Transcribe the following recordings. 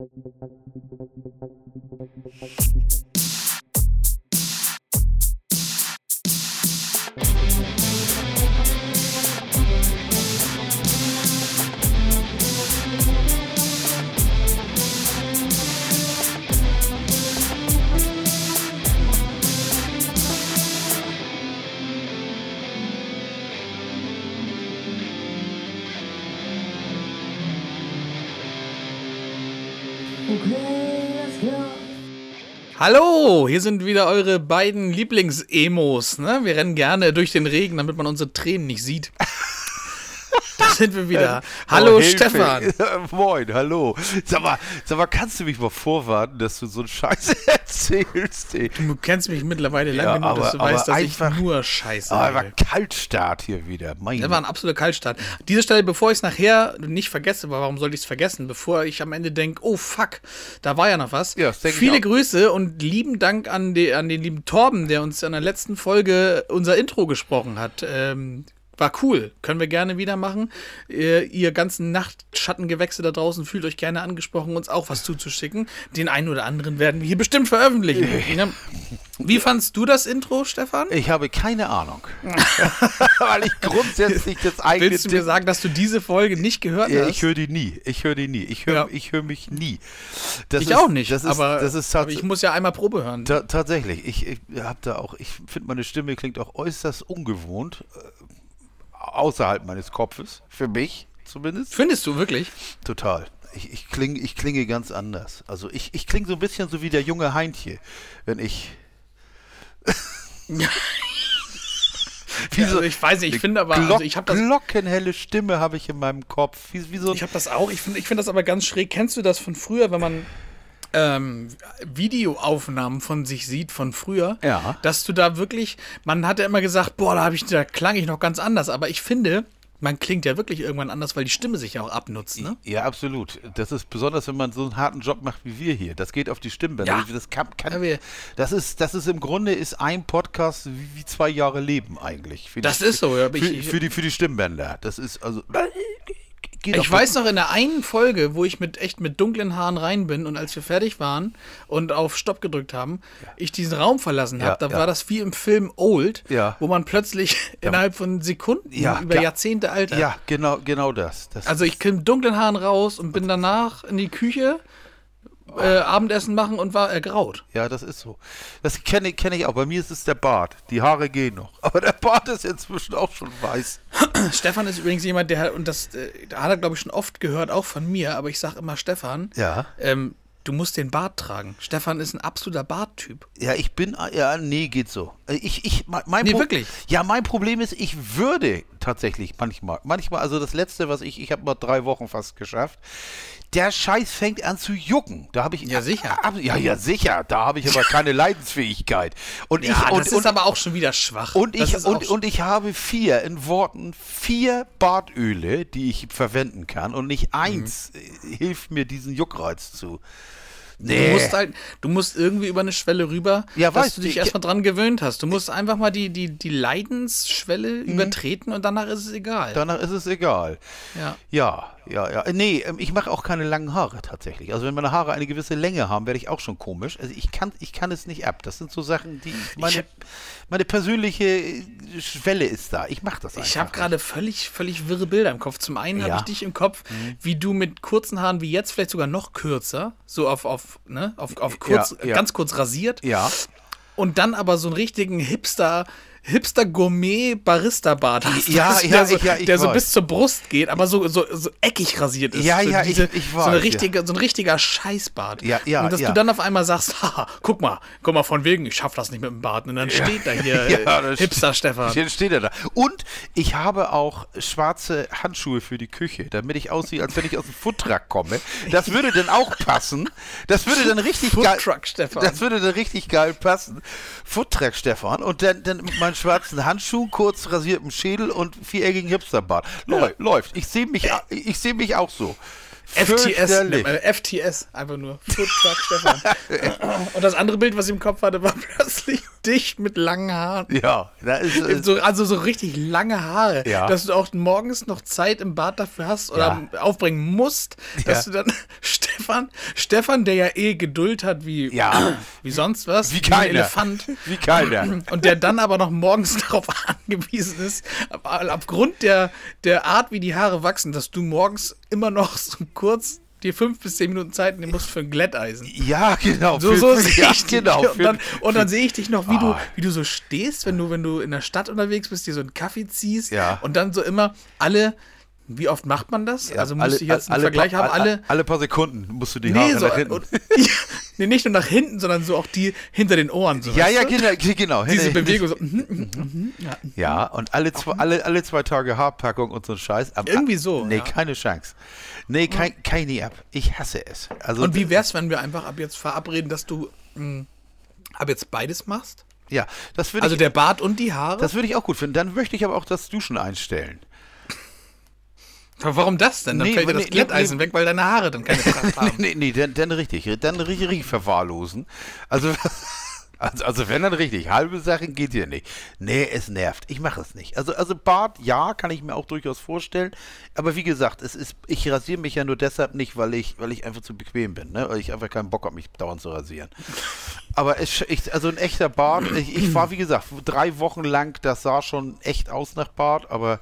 Thank Hallo, hier sind wieder eure beiden Lieblings-Emos. Ne? Wir rennen gerne durch den Regen, damit man unsere Tränen nicht sieht. Sind wir wieder. Hallo Oh, Hilfe. Stefan. Moin, hallo. Sag mal, sag mal, kannst du mich mal vorwarten, dass du so einen Scheiß erzählst, ey? Du kennst mich mittlerweile lange Ja, genug, dass aber- du weißt, aber dass ich einfach- nur Scheiße Ah, war rede. Kaltstart hier wieder. Mein Das war ein absoluter Kaltstart. Diese Stelle, bevor ich es nachher nicht vergesse, aber warum sollte ich es vergessen? Bevor ich am Ende denke, oh fuck, da war ja noch was. Ja, ich Viele. Grüße und lieben Dank an, die, an den lieben Torben, der uns in der letzten Folge unser Intro gesprochen hat. Ähm, war cool. Können wir gerne wieder machen. Ihr, ihr ganzen Nachtschattengewächse da draußen fühlt euch gerne angesprochen, uns auch was zuzuschicken. Den einen oder anderen werden wir hier bestimmt veröffentlichen. Ne? Wie fandst du das Intro, Stefan? Ich habe keine Ahnung. Weil ich grundsätzlich das eigene Willst du mir sagen, dass du diese Folge nicht gehört Ja, hast? ich höre die nie. Ich höre die nie. Ich höre Ja. ich höre mich nie. Das Ich ist, auch nicht, ist, aber, das ist aber ich muss ja einmal Probe hören. ta tatsächlich. Ich, ich habe da auch, ich finde meine Stimme klingt auch äußerst ungewohnt. Außerhalb meines Kopfes. Für mich zumindest. Findest du wirklich? Total. Ich, ich, kling, ich klinge ganz anders. Also ich, ich klinge so ein bisschen so wie der junge Heintje, wenn ich. Wie Also ich weiß nicht, ich finde aber, also Glock, ich habe das, glockenhelle Stimme habe ich in meinem Kopf. Wie, wie so ich habe das auch. Ich finde, ich finde das aber ganz schräg. Kennst du das von früher, wenn man ähm, Videoaufnahmen von sich sieht von früher? Ja. Dass du da wirklich, man hat ja immer gesagt, boah, da ich, da klang ich noch ganz anders. Aber ich finde, man klingt ja wirklich irgendwann anders, weil die Stimme sich ja auch abnutzt, ne? Ja, absolut. Das ist besonders, wenn man so einen harten Job macht wie wir hier. Das geht auf die Stimmbänder. Ja. Das kann, kann das ist, das ist im Grunde ist ein Podcast wie, wie zwei Jahre Leben eigentlich. Für Das die, ist so, ja, Für, ich- für, die, für die Stimmbänder. Das ist also. Ich weiß noch in der einen Folge, wo ich mit echt mit dunklen Haaren rein bin und als wir fertig waren und auf Stopp gedrückt haben, ich diesen Raum verlassen habe, Ja, da ja. war das wie im Film Old, Ja. wo man plötzlich innerhalb von Sekunden Ja, über ja. Jahrzehnte altert. Ja, genau, genau das. das Also ich kam mit dunklen Haaren raus und bin danach in die Küche äh, Abendessen machen und war ergraut. Ja, das ist so. Das kenne kenn ich auch. Bei mir ist es der Bart. Die Haare gehen noch. Aber der Bart ist inzwischen auch schon weiß. Stefan ist übrigens jemand, der hat, und das äh, da hat er glaube ich schon oft gehört, auch von mir, aber ich sage immer Stefan, Ja. ähm, du musst den Bart tragen. Stefan ist ein absoluter Barttyp. Ja, ich bin, ja, nee, geht so. Ich, ich, mein mein Nee, Pro- wirklich? Ja, mein Problem ist, ich würde tatsächlich manchmal, manchmal, also das letzte, was ich, ich habe mal drei Wochen fast geschafft, der Scheiß fängt an zu jucken. Da habe ich, Ja, sicher. Ab, ja, ja, sicher. Da habe ich aber keine Leidensfähigkeit. Und ich, Ja, und, das und, ist aber auch schon wieder schwach. und Das ich, und, und ich habe vier, in Worten, vier Bartöle, die ich verwenden kann und nicht Mhm. eins äh, hilft mir, diesen Juckreiz zu. Du musst halt, du musst irgendwie über eine Schwelle rüber, Ja, dass du du, dich ich- erstmal dran gewöhnt hast. Du musst einfach mal die, die, die Leidensschwelle Mhm. übertreten und danach ist es egal. Danach ist es egal. ja. Ja, ja, ja. Nee, ähm, ich mache auch keine langen Haare tatsächlich. Also wenn meine Haare eine gewisse Länge haben, werde ich auch schon komisch. Also ich kann, ich kann es nicht ab. Das sind so Sachen, die meine, meine persönliche äh, Schwelle ist da. Ich mache das einfach. Ich habe gerade völlig, völlig wirre Bilder im Kopf. Zum einen habe Ja. Mhm. ich dich im Kopf, wie du mit kurzen Haaren, wie jetzt vielleicht sogar noch kürzer, so auf, auf, ne, auf, auf kurz, Ja, ja. ganz kurz rasiert. Ja. Und dann aber so einen richtigen Hipster, Hipster Gourmet Barista Bart hast. Ja, Weißt ja, der so, ich- ja, ich der so weiß. bis zur Brust geht, aber so, so, so eckig rasiert ist. Ja, so ja, ich- ich So, eine weiß, richtige, so ein richtiger Scheißbart. Ja, ja, Und dass ja. du dann auf einmal sagst, haha, guck mal, guck mal von wegen, ich schaff das nicht mit dem Bart. Und dann steht da hier Ja, äh, Hipster Stefan. Jetzt steht er da. Und ich habe auch schwarze Handschuhe für die Küche, damit ich aussehe, als wenn ich aus dem Foodtruck komme. Das würde dann auch passen. Das würde dann richtig geil. Foodtruck Stefan. Das würde dann richtig geil passen. Foodtruck Stefan und dann, dann mit meinen schwarzen Handschuhen, kurz rasiertem Schädel und viereckigen Hipsterbart. Läu- Läuft. Ich sehe mich, ich sehe mich auch so. FTS, nennt man, FTS, einfach nur. Food Truck Stefan. Und das andere Bild, was ich im Kopf hatte, war plötzlich dich mit langen Haaren. Ja, da ist, äh, So, also so richtig lange Haare, Ja. dass du auch morgens noch Zeit im Bad dafür hast oder aufbringen musst, dass Ja. du dann Stefan, Stefan, der ja eh Geduld hat wie, Ja. wie sonst was, Wie ein keiner. Elefant. wie keiner. Und der dann aber noch morgens darauf angewiesen ist, aufgrund der, der Art, wie die Haare wachsen, dass du morgens immer noch so kurz dir fünf bis zehn Minuten Zeit nehmen musst für ein Glätteisen. Ja, genau. So, so sehe ja, ich dich. genau. Und für- dann, und dann sehe ich dich noch, wie, du, Ah. wie du so stehst, wenn du, wenn du in der Stadt unterwegs bist, dir so einen Kaffee ziehst Ja. und dann so immer alle, wie oft macht man das? Ja, also müsste ich jetzt einen Vergleich paar, haben, alle. alle paar Sekunden musst du die Nee, Haare so, nach hinten. und, ja, nee, nicht nur nach hinten, sondern so auch die hinter den Ohren. So, ja, ja, genau, genau. Diese Bewegung so. mhm, mhm, mhm, ja. Ja, und alle zwei, alle, alle zwei Tage Haarpackung und so ein Scheiß. Aber- Irgendwie so, Nee, ja. keine Chance. Nee, kein, keine App. Ich hasse es. Also, Und wie wär's, wenn wir einfach ab jetzt verabreden, dass du mh, ab jetzt beides machst? Ja, das würde Also ich, der Bart und die Haare? das würde ich auch gut finden. Dann möchte ich aber auch das Duschen einstellen. Aber Warum das denn? Dann Nee, fällt dir nee, das Glätteisen nee. weg, weil deine Haare dann keine Kraft haben. Nee, nee, dann, dann richtig. Dann richtig, verwahrlosen. Also, also, also wenn dann richtig. Halbe Sachen geht hier nicht. Nee, es nervt. Ich mache es nicht. Also, also Bart, ja, kann ich mir auch durchaus vorstellen. Aber wie gesagt, es ist, ich rasiere mich ja nur deshalb nicht, weil ich, weil ich einfach zu bequem bin, ne? Weil ich einfach keinen Bock habe, mich dauernd zu rasieren. Aber es, ich, also ein echter Bart, ich, ich war, wie gesagt, drei Wochen lang, das sah schon echt aus nach Bart, aber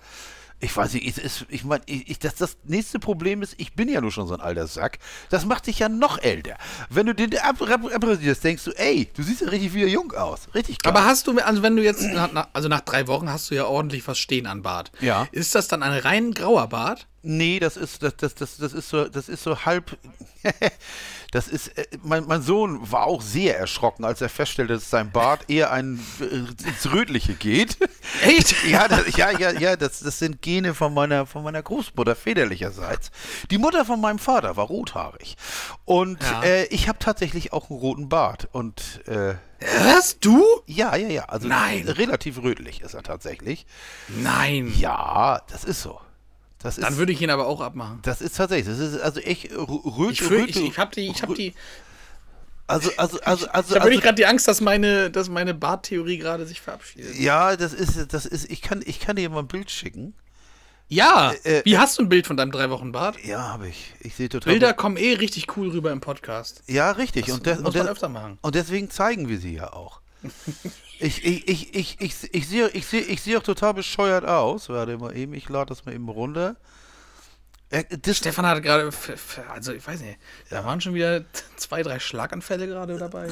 ich weiß nicht, ich meine, ich, ich- das, das nächste Problem ist, ich bin ja nur schon so ein alter Sack. Das macht dich ja noch älter. Wenn du den ab, ab, abrasierst, denkst du, ey, du siehst ja richtig wieder jung aus. Richtig geil. Aber hast du, also wenn du jetzt, also nach drei Wochen hast du ja ordentlich was stehen an Bart. Ja. Ist das dann ein rein grauer Bart? Nee, das ist, das, das, das, das ist so, das ist so halb. das ist, äh, mein, mein Sohn war auch sehr erschrocken, als er feststellte, dass sein Bart eher ein, äh, ins Rötliche geht. Echt? Ja, das, ja, ja, ja, das, das sind Gene von meiner, von meiner Großmutter väterlicherseits. Die Mutter von meinem Vater war rothaarig. Und Ja. äh, ich habe tatsächlich auch einen roten Bart. Und äh, Hast du? ja, ja, ja. Also Nein. relativ rötlich ist er tatsächlich. Nein. Ja, das ist so. Das ist, Dann würde ich ihn aber auch abmachen. das ist tatsächlich, das ist also echt rötlich. Ich, fühl, ich, ich habe die, ich habe die, Also, also, also, also, ich habe also gerade die Angst, dass meine, dass meine Barttheorie gerade sich verabschiedet. ja, das ist, das ist, ich kann, ich kann dir mal ein Bild schicken. Ja. Äh, Wie hast du ein Bild von deinem drei Wochen Bart? Ja, habe ich. Ich sehe total. Bilder kommen eh richtig cool rüber im Podcast. Ja, richtig. Das und, des- muss man öfter machen. und deswegen zeigen wir sie ja auch. ich, ich, ich, ich, ich, ich sehe ich sehe, ich sehe auch total bescheuert aus. Warte mal eben, ich lade das mal eben runter. Äh, Stefan hat gerade, also ich weiß nicht, da waren schon wieder zwei, drei Schlaganfälle gerade dabei.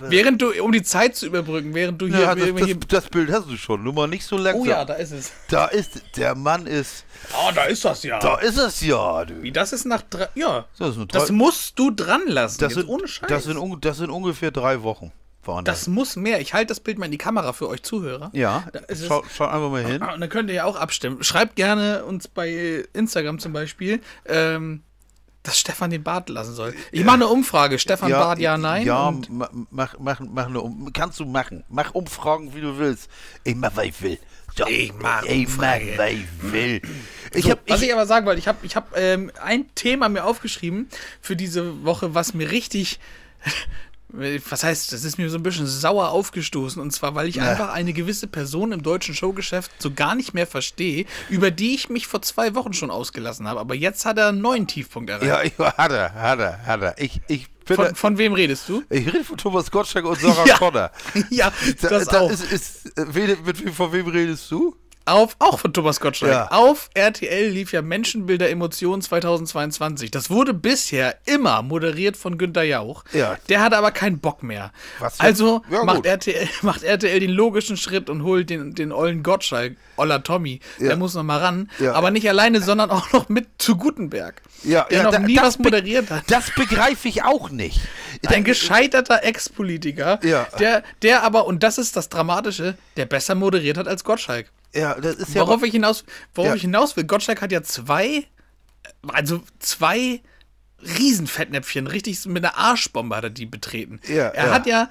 während du, um die Zeit zu überbrücken, während du hier, ja, das, das, das Bild hast du schon. Nur mal nicht so langsam. Oh ja, da ist es. Da ist, der Mann ist, Oh, da ist das ja. da ist es ja, du. Wie, das ist nach drei, ja. Das Das musst du dran lassen. Das sind, ohne Scheiß. das, sind, das sind ungefähr drei Wochen. Waren Das muss mehr. Ich halte das Bild mal in die Kamera für euch Zuhörer. Ja, es. schau, einfach mal hin. Ah, Und dann könnt ihr ja auch abstimmen. Schreibt gerne uns bei Instagram zum Beispiel, ähm, dass Stefan den Bart lassen soll. Ich mache eine Umfrage. Stefan Bart, ja, nein. Ja, Und ma- mach, mach, mach eine um Kannst du machen. Mach Umfragen, wie du willst. Ich mach, was ich will. So, Ich mach ich mach, Umfrage. was ich will. Ich so, hab, was ich, ich aber sagen wollte, ich habe ich hab, ähm, ein Thema mir aufgeschrieben für diese Woche, was mir richtig, was heißt, das ist mir so ein bisschen sauer aufgestoßen. Und zwar, weil ich einfach eine gewisse Person im deutschen Showgeschäft so gar nicht mehr verstehe, über die ich mich vor zwei Wochen schon ausgelassen habe. Aber jetzt hat er einen neuen Tiefpunkt erreicht. ja, hat er, hat er, hat er. Ich, ich bin, Von, von wem redest du? ich rede von Thomas Gottschalk und Sarah Ja. Connor. Ja, Da, das da auch. Ist, ist, äh, wen- mit, von wem redest du? Auf, auch von Thomas Gottschalk. Ja. Auf RTL lief ja Menschenbilder Emotionen 2022. Das wurde bisher immer moderiert von Günter Jauch. Ja. Der hat aber keinen Bock mehr. Was also Ja, macht, gut. RTL, macht RTL den logischen Schritt und holt den, den ollen Gottschalk, Oller Tommy. Ja. Der muss noch mal ran. Ja. Aber nicht alleine, sondern auch noch mit zu Gutenberg. der noch da- nie was moderiert hat. Das begreife ich auch nicht. Ein gescheiterter Ex-Politiker, Ja. der, der aber, und das ist das Dramatische, der besser moderiert hat als Gottschalk. Ja, das ist ja. Worauf ich hinaus, worauf Ja. ich hinaus will, Gottschalk hat ja zwei, also zwei Riesenfettnäpfchen, richtig mit einer Arschbombe hat er die betreten. Ja, er ja. hat ja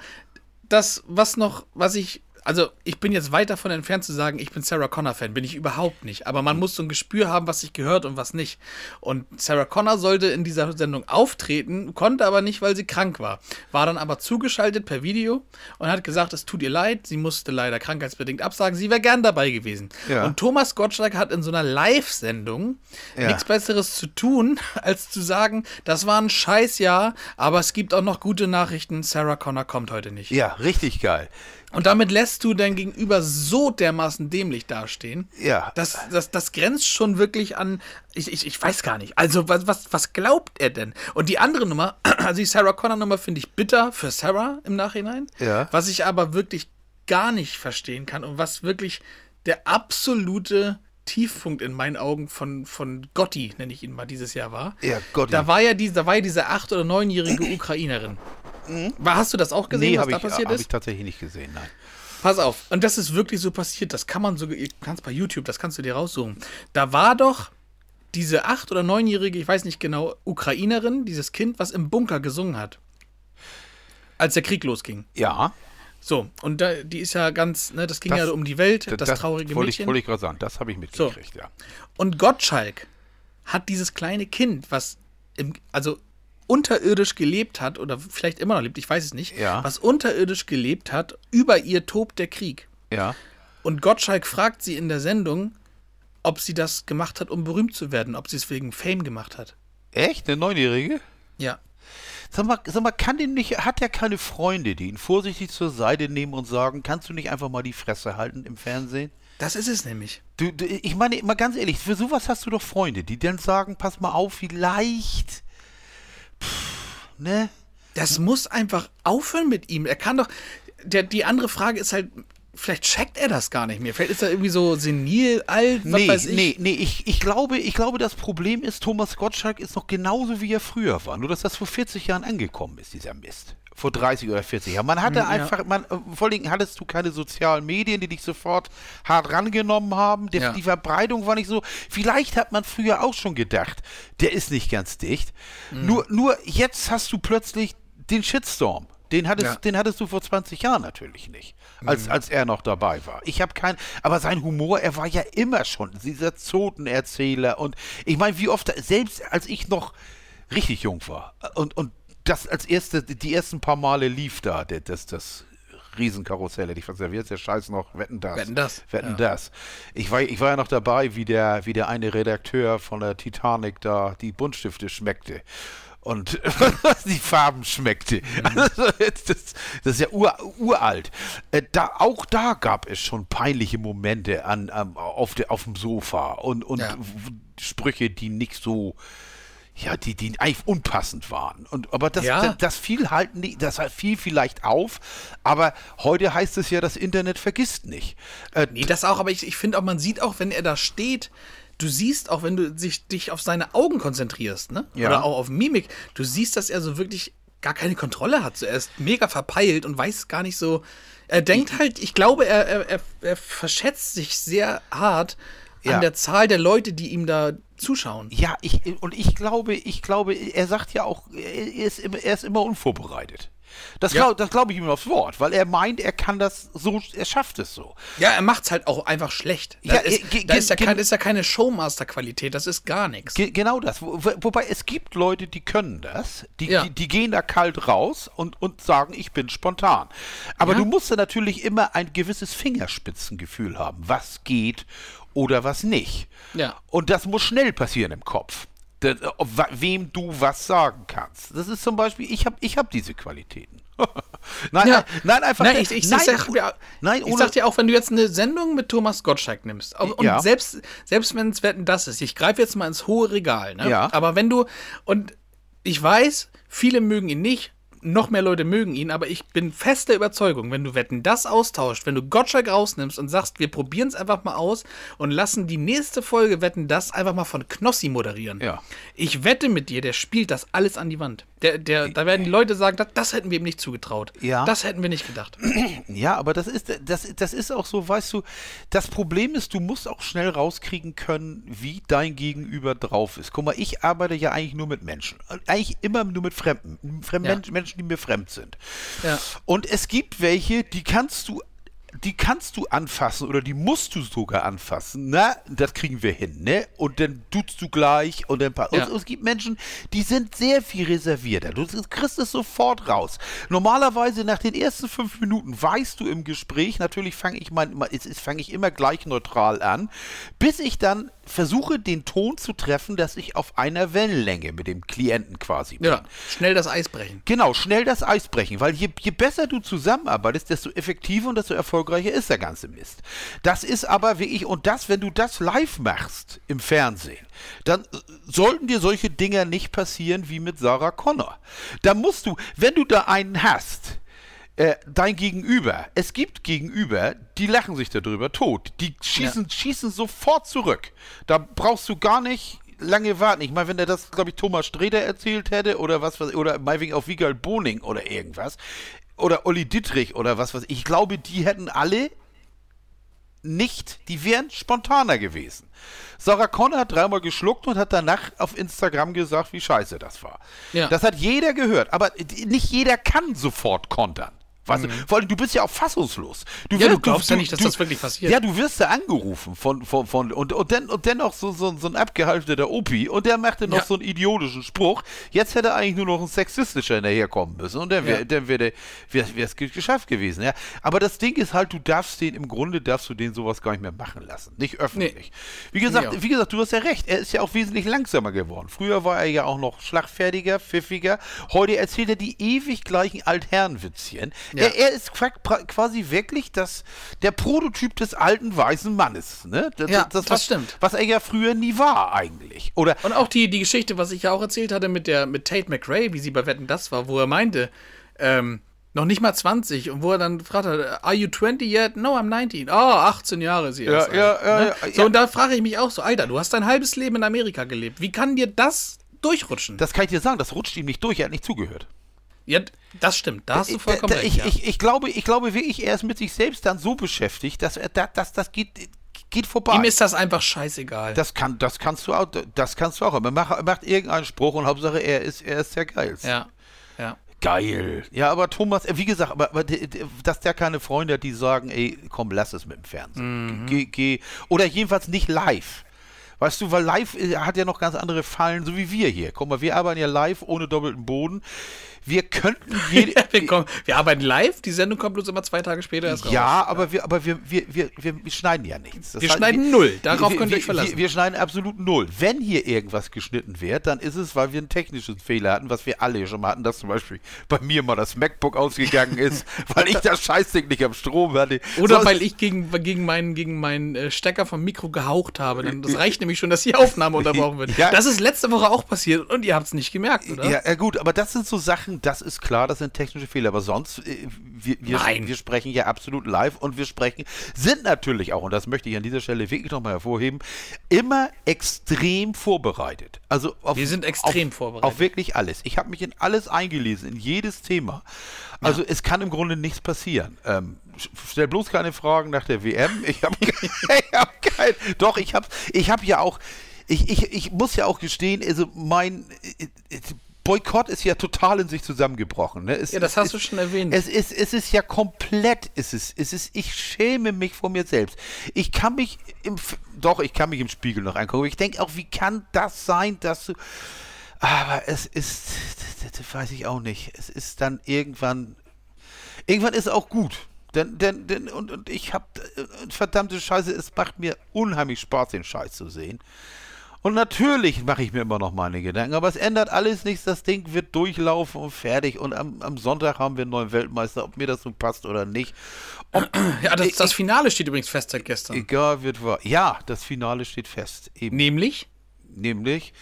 das, was noch, was ich also ich bin jetzt weit davon entfernt zu sagen, ich bin Sarah Connor-Fan, bin ich überhaupt nicht. Aber man muss so ein Gespür haben, was sich gehört und was nicht. Und Sarah Connor sollte in dieser Sendung auftreten, konnte aber nicht, weil sie krank war. War dann aber zugeschaltet per Video und hat gesagt, es tut ihr leid, sie musste leider krankheitsbedingt absagen, sie wäre gern dabei gewesen. Ja. Und Thomas Gottschalk hat in so einer Live-Sendung Ja. nichts Besseres zu tun, als zu sagen, das war ein Scheißjahr, aber es gibt auch noch gute Nachrichten, Sarah Connor kommt heute nicht. Ja, richtig geil. Und damit lässt du dein Gegenüber so dermaßen dämlich dastehen. Ja. Das, das, das grenzt schon wirklich an. Ich, ich, ich weiß gar nicht. Also, was, was, was glaubt er denn? Und die andere Nummer, also die Sarah Connor-Nummer, finde ich bitter für Sarah im Nachhinein. Ja. Was ich aber wirklich gar nicht verstehen kann und was wirklich der absolute Tiefpunkt in meinen Augen von, von Gotti, nenne ich ihn mal, dieses Jahr war. Ja, Gotti. Da war ja die, da war ja diese acht- oder neunjährige Ukrainerin. War, hast du das auch gesehen, Nee, was habe da ich, passiert ist? ich tatsächlich nicht gesehen, nein. Pass auf, und das ist wirklich so passiert, das kann man so, ihr kannst bei YouTube, das kannst du dir raussuchen. Da war doch diese acht- oder neunjährige, ich weiß nicht genau, Ukrainerin, dieses Kind, was im Bunker gesungen hat. Als der Krieg losging. Ja, So, und da, die ist ja ganz, ne, das ging Das- ja um die Welt, das, traurige wollte ich, Mädchen. wollte ich gerade sagen, das habe ich mitgekriegt, ja. Und Gottschalk hat dieses kleine Kind, was im, also unterirdisch gelebt hat, oder vielleicht immer noch lebt, ich weiß es nicht, Ja. was unterirdisch gelebt hat, über ihr tobt der Krieg. Ja. Und Gottschalk fragt sie in der Sendung, ob sie das gemacht hat, um berühmt zu werden, ob sie es wegen Fame gemacht hat. Echt? Eine Neunjährige? Ja. Sag mal, sag mal, kann den nicht, hat er keine Freunde, die ihn vorsichtig zur Seite nehmen und sagen, kannst du nicht einfach mal die Fresse halten im Fernsehen? Das ist es nämlich. Du, du, ich meine, mal ganz ehrlich, für sowas hast du doch Freunde, die dann sagen, pass mal auf, vielleicht. Ne? Das muss einfach aufhören mit ihm. Er kann doch. Der, die andere Frage ist halt, vielleicht checkt er das gar nicht mehr. Vielleicht ist er irgendwie so senil, alt, was Nee, weiß ich. nee, nee, ich, ich, glaube, ich glaube, das Problem ist, Thomas Gottschalk ist noch genauso, wie er früher war. Nur, dass das vor 40 Jahren angekommen ist, dieser Mist. Vor 30 oder 40 Jahren. Man hatte Ja. einfach, man, äh, vor allen Dingen hattest du keine sozialen Medien, die dich sofort hart rangenommen haben. Der, Ja. Die Verbreitung war nicht so. Vielleicht hat man früher auch schon gedacht, der ist nicht ganz dicht. Mhm. Nur, nur jetzt hast du plötzlich den Shitstorm. Den hattest, Ja. den hattest du vor 20 Jahren natürlich nicht, Mhm. als, als er noch dabei war. Ich habe kein, aber sein Humor, er war ja immer schon dieser Zotenerzähler und ich meine, wie oft, selbst als ich noch richtig jung war und, und das als erste, die ersten paar Male lief da, der- das, das Riesenkarussell, hätte ich fast ist der Scheiß noch? Wetten das. Wetten, das, Wetten ja. das. Ich war, ich war ja noch dabei, wie der, wie der eine Redakteur von der Titanic da die Buntstifte schmeckte. Und die Farben schmeckte. Mhm. Also, das, das ist ja ur, uralt. Äh, Da, auch da gab es schon peinliche Momente an, am- auf, der, auf dem Sofa und, und Ja. Sprüche, die nicht so, ja, die, die eigentlich unpassend waren. Und, aber das, Ja. das, das fiel halt nicht, das fiel vielleicht auf, aber heute heißt es ja, das Internet vergisst nicht. Äh, Nee, das auch, aber ich, ich finde auch, man sieht auch, wenn er da steht, du siehst auch, wenn du sich, dich auf seine Augen konzentrierst, ne? Ja. Oder auch auf Mimik, du siehst, dass er so wirklich gar keine Kontrolle hat. So, er ist mega verpeilt und weiß gar nicht so. Er denkt halt, ich glaube, er, er, er, er verschätzt sich sehr hart Ja. an der Zahl der Leute, die ihm da zuschauen. Ja, ich, und ich glaube, ich glaube, er sagt ja auch, er ist, immer- er ist immer unvorbereitet. Das Ja. glaube glaub ich ihm aufs Wort, weil er meint, er kann das so, er schafft es so. Ja, er macht's halt auch einfach schlecht. Da, Ja, ist, äh, da ist, ja kein, ist ja keine Showmaster-Qualität, das ist gar nichts. Ge genau das. Wo, wo- wobei es gibt Leute, die können das. Die, Ja. die, die gehen da kalt raus und, und sagen, ich bin spontan. Aber Ja. du musst da natürlich immer ein gewisses Fingerspitzengefühl haben, was geht oder was nicht. Ja. Und das muss schnell passieren im Kopf. Das, wa- wem du was sagen kannst. Das ist zum Beispiel, ich habe ich hab diese Qualitäten. nein, Ja. nein, nein, einfach. Nein, ich, ich, nein, sag, dir- nein, ich sag dir auch, wenn du jetzt eine Sendung mit Thomas Gottschalk nimmst, und Ja. selbst, selbst wenn es Wetten das ist, ich greife jetzt mal ins hohe Regal, ne? Ja. aber wenn du, und ich weiß, viele mögen ihn nicht, noch mehr Leute mögen ihn, aber ich bin fester Überzeugung, wenn du Wetten das austauscht, wenn du Gottschalk rausnimmst und sagst, wir probieren es einfach mal aus und lassen die nächste Folge Wetten das einfach mal von Knossi moderieren. Ja. Ich wette mit dir, der spielt das alles an die Wand. Der, der, da werden die Leute sagen, das, das hätten wir ihm nicht zugetraut. Ja. Das hätten wir nicht gedacht. Ja, aber das ist, das, das ist auch so, weißt du, das Problem ist, du musst auch schnell rauskriegen können, wie dein Gegenüber drauf ist. Guck mal, ich arbeite ja eigentlich nur mit Menschen. Eigentlich immer nur mit Fremden. Fremden Ja. Menschen, Menschen, die mir fremd sind. Ja. Und es gibt welche, die kannst du die kannst du anfassen oder die musst du sogar anfassen. Na, das kriegen wir hin, ne? Und dann duzt du gleich und dann pa- Ja. und es gibt Menschen, die sind sehr viel reservierter. Du kriegst es sofort raus. Normalerweise nach den ersten fünf Minuten weißt du im Gespräch, natürlich fange ich mein, fange ich immer gleich neutral an, bis ich dann versuche, den Ton zu treffen, dass ich auf einer Wellenlänge mit dem Klienten quasi bin. Ja, schnell das Eis brechen. Genau, schnell das Eis brechen, weil je, je besser du zusammenarbeitest, desto effektiver und desto erfolgreicher ist der ganze Mist. Das ist aber wirklich, und das, wenn du das live machst im Fernsehen, dann äh, sollten dir solche Dinger nicht passieren wie mit Sarah Connor. Da musst du, wenn du da einen hast, äh, dein Gegenüber, es gibt Gegenüber, die lachen sich darüber tot. Die schießen, schießen sofort zurück. Da brauchst du gar nicht lange warten. Ich meine, wenn er das, glaube ich, Thomas Streder erzählt hätte oder was, was oder meinetwegen auf Wiegald Boning oder irgendwas oder Olli Dittrich oder was, was ich glaube, die hätten alle nicht, die wären spontaner gewesen. Sarah Connor hat dreimal geschluckt und hat danach auf Instagram gesagt, wie scheiße das war. Ja. Das hat jeder gehört, aber nicht jeder kann sofort kontern. Weißt du, vor allem, du bist ja auch fassungslos. Mhm. Ja, du glaubst ja nicht, dass das wirklich passiert. Ja, du wirst ja angerufen von, von, von und, und, dann, und dennoch so, so, so ein abgehalfterter Opi und der machte noch Ja. so einen idiotischen Spruch. Jetzt hätte eigentlich nur noch ein sexistischer hinterherkommen müssen und dann wäre Ja. dann es geschafft gewesen. Ja. Aber das Ding ist halt, du darfst den, im Grunde darfst du den sowas gar nicht mehr machen lassen. Nicht öffentlich. Wie gesagt, Ja. wie gesagt, du hast ja recht. Er ist ja auch wesentlich langsamer geworden. Früher war er ja auch noch schlagfertiger, pfiffiger. Heute erzählt er die ewig gleichen Altherrenwitzchen. Ja. Er, er ist quasi wirklich das, der Prototyp des alten weißen Mannes. Ne? Das, Ja, das was, stimmt. Was er ja früher nie war eigentlich. Oder Und auch die, die Geschichte, was ich ja auch erzählt hatte mit der mit Tate McRae, wie sie bei Wetten das war, wo er meinte, ähm, noch nicht mal 20 und wo er dann gefragt hat, are you 20 yet? No, I'm 19. Oh, 18 Jahre ist sie ja, alt, ja, ne? ja, So, ja. und da frage ich mich auch so, Alter, du hast dein halbes Leben in Amerika gelebt. Wie kann dir das durchrutschen? das kann ich dir sagen, das rutscht ihm nicht durch, er hat nicht zugehört. Ja, das stimmt, da hast du vollkommen Da- da- recht. ich, ja. ich, ich, glaube, ich glaube wirklich, er ist mit sich selbst dann so beschäftigt, dass er das, das, das geht, geht vorbei. Ihm ist das einfach scheißegal. das, kann, das kannst du auch, das kannst du auch. Man macht, macht irgendeinen Spruch und Hauptsache er ist, er ist der geilste. ja, ja. Geil. Ja, aber Thomas, äh, wie gesagt, aber, aber dass der keine Freunde hat, die sagen, ey, komm, lass es mit dem Fernsehen. Geh, geh, oder jedenfalls nicht live. Weißt du, weil live äh, hat ja noch ganz andere Fallen, so wie wir hier. Guck mal, wir arbeiten ja live ohne doppelten Boden. Wir könnten jede, Ja, wir, kommen, wir arbeiten live, die Sendung kommt bloß immer zwei Tage später erst raus. Ja, aber wir, aber wir, wir, wir, wir, wir schneiden ja nichts. Das Wir schneiden null. Darauf wir, könnt ihr euch wir- verlassen. Wir, wir schneiden absolut null. Wenn hier irgendwas geschnitten wird, dann ist es, weil wir einen technischen Fehler hatten, was wir alle schon mal hatten, dass zum Beispiel bei mir mal das MacBook ausgegangen ist, weil ich das Scheißding nicht am Strom hatte. Oder So- weil ich gegen, gegen meinen, gegen meinen äh, Stecker vom Mikro gehaucht habe. Dann, das reicht nämlich schon, dass die Aufnahme unterbrochen wird. Ja. Das ist letzte Woche auch passiert und ihr habt es nicht gemerkt, oder? Ja, ja, gut, aber das sind so Sachen, das ist klar, das sind technische Fehler, aber sonst, äh, wir, wir, wir sprechen ja absolut live und wir sprechen, sind natürlich auch, und das möchte ich an dieser Stelle wirklich nochmal hervorheben, immer extrem vorbereitet. Also auf, Wir sind extrem auf, vorbereitet. Auf wirklich alles. Ich habe mich in alles eingelesen, in jedes Thema. Also es kann im Grunde nichts passieren. Ähm, stell bloß keine Fragen nach der WM. Ich habe ich hab kein, doch, ich habe ich hab ja auch, ich, ich, ich muss ja auch gestehen, also mein äh, äh, Boykott ist ja total in sich zusammengebrochen. Ne? Es, Ja, das hast ist, du schon erwähnt. Es ist, es ist ja komplett, es ist, es ist, ich schäme mich vor mir selbst. Ich kann mich im, doch, ich kann mich im Spiegel noch angucken. Ich denke auch, wie kann das sein, dass du, aber es ist, das, das weiß ich auch nicht. Es ist dann irgendwann, irgendwann ist es auch gut. Denn, denn, denn, und, und ich hab, äh, verdammte Scheiße, es macht mir unheimlich Spaß, den Scheiß zu sehen. Und natürlich mache ich mir immer noch meine Gedanken, aber es ändert alles nichts. Das Ding wird durchlaufen und fertig. Und am, am Sonntag haben wir einen neuen Weltmeister, ob mir das nun passt oder nicht. Ob, Ja, das, ich- das Finale steht übrigens fest seit gestern. egal wird wahr. Ja, das Finale steht fest. Eben. Nämlich, Nämlich,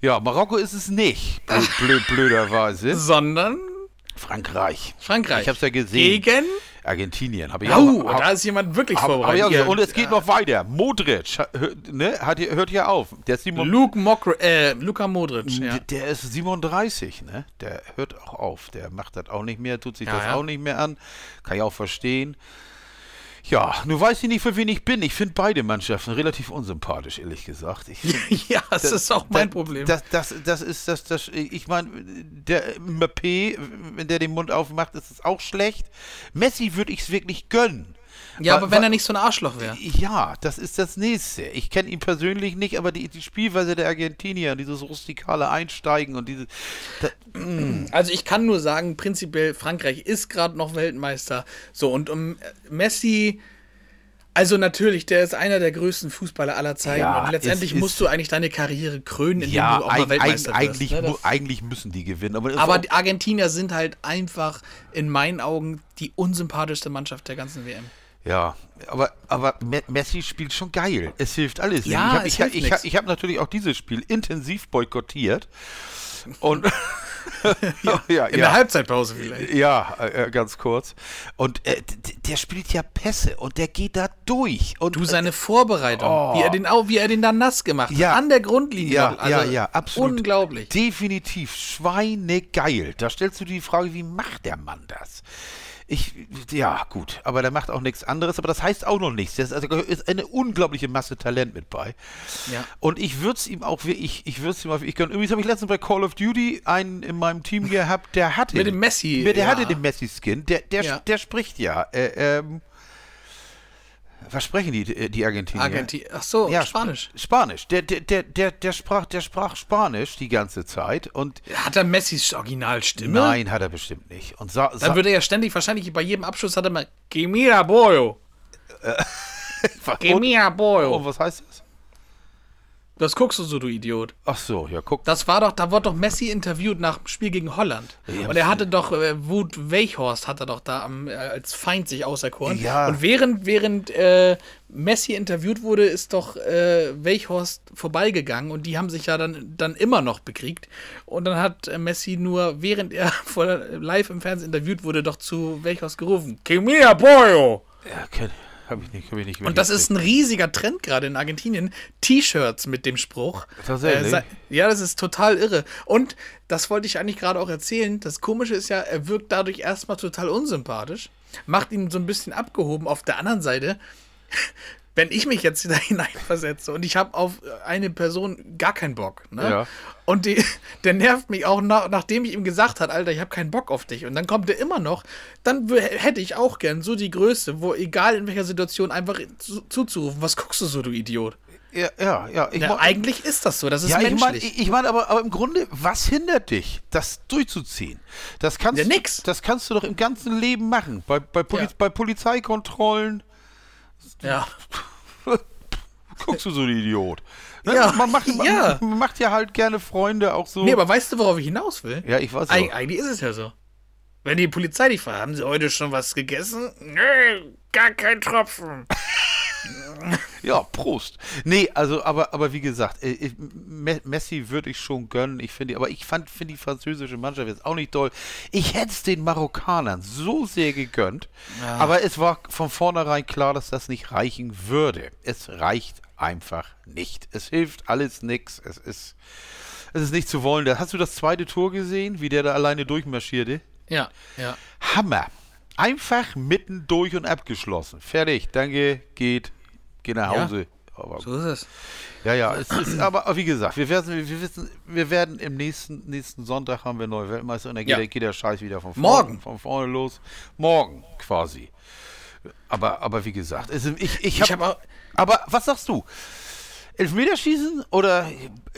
ja, Marokko ist es nicht. Blöd, blöd, blöderweise. sondern Frankreich. Frankreich. Ich hab's ja gesehen. Gegen. Argentinien. Habe ich Oh, auch. da ist jemand wirklich hab, hab ich vorbereitet. auch, Ihr- und es geht noch weiter. Modric, ne, hat, hört ja auf. Der ist Simon, Luke Mokre, äh, Luka Modric, ja. Der ist 37, ne? Der hört auch auf. Der macht das auch nicht mehr, tut sich Ja, das ja. auch nicht mehr an. Kann ich auch verstehen. Ja, nur weiß ich nicht, für wen ich bin. Ich finde beide Mannschaften relativ unsympathisch, ehrlich gesagt. Ich ja, das, ist auch mein das, Problem. Das, das, das ist das, das ich meine, der Mbappé, wenn der den Mund aufmacht, ist es auch schlecht. Messi würde ich es wirklich gönnen. Ja, Wa- aber wenn er nicht so ein Arschloch wäre. Ja, das ist das Nächste. Ich kenne ihn persönlich nicht, aber die, die Spielweise der Argentinier, dieses rustikale Einsteigen und diese. Da, Also ich kann nur sagen, prinzipiell Frankreich ist gerade noch Weltmeister. So und um äh, Messi, also natürlich, der ist einer der größten Fußballer aller Zeiten Ja, und letztendlich es ist- musst du eigentlich deine Karriere krönen, indem ja, du auch eig, mal Weltmeister eig, wirst. eigentlich, ne? eigentlich müssen die gewinnen. Aber, aber die Argentinier sind halt einfach in meinen Augen die unsympathischste Mannschaft der ganzen WM. Ja, aber, aber Me- Messi spielt schon geil. Es hilft alles. Ja, ich habe ich, ich, ich hab natürlich auch dieses Spiel intensiv boykottiert. Und ja, ja, In der Halbzeitpause vielleicht. Ja, äh, äh, ganz kurz. Und äh, der spielt ja Pässe und der geht da durch. Und, Du, seine Vorbereitung, Oh. wie, er den, wie er den dann nass gemacht Ja. hat, an der Grundlinie. ja. Also ja, ja, absolut. Unglaublich. Definitiv schweinegeil. Da stellst du dir die Frage, wie macht der Mann das? Ich, ja, gut, aber der macht auch nichts anderes, aber das heißt auch noch nichts. Das ist, also, ist eine unglaubliche Masse Talent mit bei. Ja. Und ich würde es ihm auch, wie- ich, ich würde es ihm auch, ich gönnen. Übrigens habe ich letztens bei Call of Duty einen in meinem Team gehabt, der hatte. Mit dem Messi, Der, der ja. hatte den Messi-Skin. Der, der, Ja. der spricht ja. Äh, ähm, was sprechen die, die Argentinier? Argentin Ach so, Ja, Spanisch. Sp- Spanisch. Der, der, der, der, sprach, der sprach Spanisch die ganze Zeit und Hat er Messis Originalstimme? nein, hat er bestimmt nicht. Und sa, sa, Dann würde er ja ständig, wahrscheinlich bei jedem Abschluss hat er mal Gemira Boyo. und, Gemira und Boyo. was heißt das? Das guckst du so, du Idiot. Ach so, ja, guck. Das war doch, da wurde doch Messi interviewt nach dem Spiel gegen Holland. Ja, und er hatte doch, äh, Wut Weichhorst hat er doch da am, äh, als Feind sich auserkoren. Ja. Und während, während äh, Messi interviewt wurde, ist doch äh, Weichhorst vorbeigegangen und die haben sich ja dann, dann immer noch bekriegt. Und dann hat äh, Messi nur, während er vor, live im Fernsehen interviewt wurde, doch zu Weichhorst gerufen: Kimia Boyo! Ja, kenn, hab ich nicht, hab ich nicht Und das ist ein riesiger Trend gerade in Argentinien. T-Shirts mit dem Spruch. Tatsächlich? sei- ja, das ist total irre. Und das wollte ich eigentlich gerade auch erzählen. Das Komische ist ja, er wirkt dadurch erstmal total unsympathisch, macht ihn so ein bisschen abgehoben. Auf der anderen Seite, wenn ich mich jetzt da hineinversetze und ich habe auf eine Person gar keinen Bock, ne? Ja. Und die, der nervt mich auch, nach, nachdem ich ihm gesagt habe, Alter, ich habe keinen Bock auf dich. Und dann kommt er immer noch, dann hätte ich auch gern so die Größe, wo egal in welcher Situation einfach zu, zuzurufen, was guckst du so, du Idiot? Ja, ja, ja. Ich mo- eigentlich ist das so, das ist ja, ich meine, menschlich. ich, mein, aber, aber im Grunde, was hindert dich, das durchzuziehen? Das kannst, Ja, nix. das kannst du doch im ganzen Leben machen. Bei, bei, Poli Ja. bei Polizeikontrollen ja. guckst du so ein Idiot. Ne? Ja, man, macht, ja. man macht ja halt gerne Freunde auch so. Nee, aber weißt du, worauf ich hinaus will? ja, ich weiß Eig auch. eigentlich ist es ja so. Wenn die Polizei dich fragt, haben sie heute schon was gegessen? Nö, gar kein Tropfen. Ja, Prost. Nee, also, aber, aber wie gesagt, äh, ich- Me- Messi würde ich schon gönnen. Ich finde, aber ich fand, finde die französische Mannschaft jetzt auch nicht toll. Ich hätte es den Marokkanern so sehr gegönnt. Aber es war von vornherein klar, dass das nicht reichen würde. Es reicht einfach nicht. Es hilft alles nichts. Es ist, es ist nicht zu wollen. Hast du das zweite Tor gesehen, wie der da alleine durchmarschierte? Ja, ja. Hammer. Einfach mitten durch und abgeschlossen. Fertig. Danke, geht. Geh nach Ja. Hause. Aber, So ist es. ja, ja, es ist, aber, wie gesagt, wir werden, wir wissen, wir werden im nächsten, nächsten Sonntag haben wir neue Weltmeister und dann geht, Ja. der, geht der Scheiß wieder von vorne, Morgen. von vorne los. Morgen quasi. Aber, aber wie gesagt, es, ich, ich, Ich hab, aber was sagst du? Elfmeterschießen oder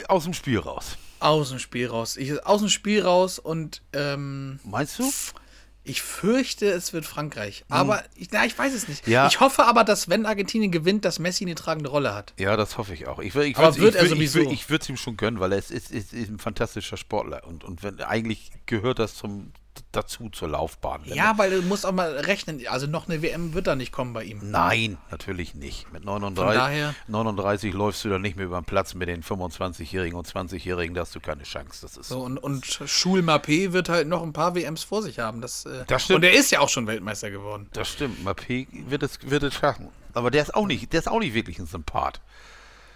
aus dem Spiel raus? Aus dem Spiel raus. Ich, aus dem Spiel raus und ähm, Meinst du? Ich fürchte, es wird Frankreich. Aber ich, na, ich weiß es nicht. Hm. Ja. Ich hoffe aber, dass wenn Argentinien gewinnt, dass Messi eine tragende Rolle hat. Ja, das hoffe ich auch. Ich, ich Aber wird ich, er ich, sowieso? würd- Ich würde es ihm schon gönnen, weil er ist, ist, ist, ist ein fantastischer Sportler und, und wenn, eigentlich gehört das zum, dazu zur Laufbahn. Ja, weil du musst auch mal rechnen. Also noch eine WM wird da nicht kommen bei ihm. Nein, natürlich nicht. Mit 39, Von daher- 39 läufst du dann nicht mehr über den Platz mit den 25-Jährigen und 20-Jährigen, da hast du keine Chance. Das ist So, und, und Schul-Mappé wird halt noch ein paar WMs vor sich haben. Das, äh, Das stimmt. Und er ist ja auch schon Weltmeister geworden. Das stimmt. Mappé wird es, wird es schaffen. Aber der ist auch nicht, der ist auch nicht wirklich ein Sympath.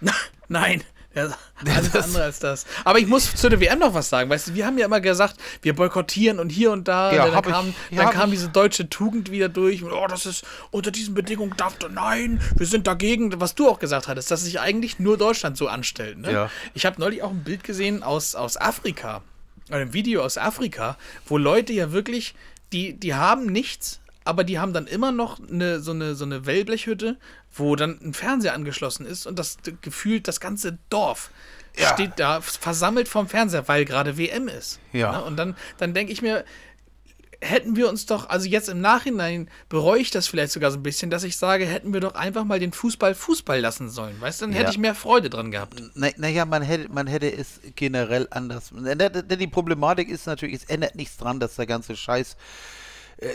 Nein, ist alles andere als das. Aber ich muss zu der WM noch was sagen. Weißt du, wir haben ja immer gesagt, wir boykottieren und hier und da. Ja, dann hab ich- kam, ja, dann kam diese deutsche Tugend wieder durch. Und, oh, das ist unter diesen Bedingungen darf nein, wir sind dagegen. Was du auch gesagt hattest, dass sich eigentlich nur Deutschland so anstellt. Ne? Ja. Ich habe neulich auch ein Bild gesehen aus, aus Afrika. Ein Video aus Afrika, wo Leute ja wirklich, die, die haben nichts aber die haben dann immer noch eine, so, eine, so eine Wellblechhütte, wo dann ein Fernseher angeschlossen ist und das gefühlt das ganze Dorf Ja. steht da versammelt vorm Fernseher, weil gerade WM ist. Ja. Ne? Und dann, dann denke ich mir, hätten wir uns doch, also jetzt im Nachhinein bereue ich das vielleicht sogar so ein bisschen, dass ich sage, hätten wir doch einfach mal den Fußball Fußball lassen sollen. Weißt du, dann hätte Ja. ich mehr Freude dran gehabt. Naja, na ja, man hätte, man hätte es generell anders. Denn die Problematik ist natürlich, es ändert nichts dran, dass der ganze Scheiß,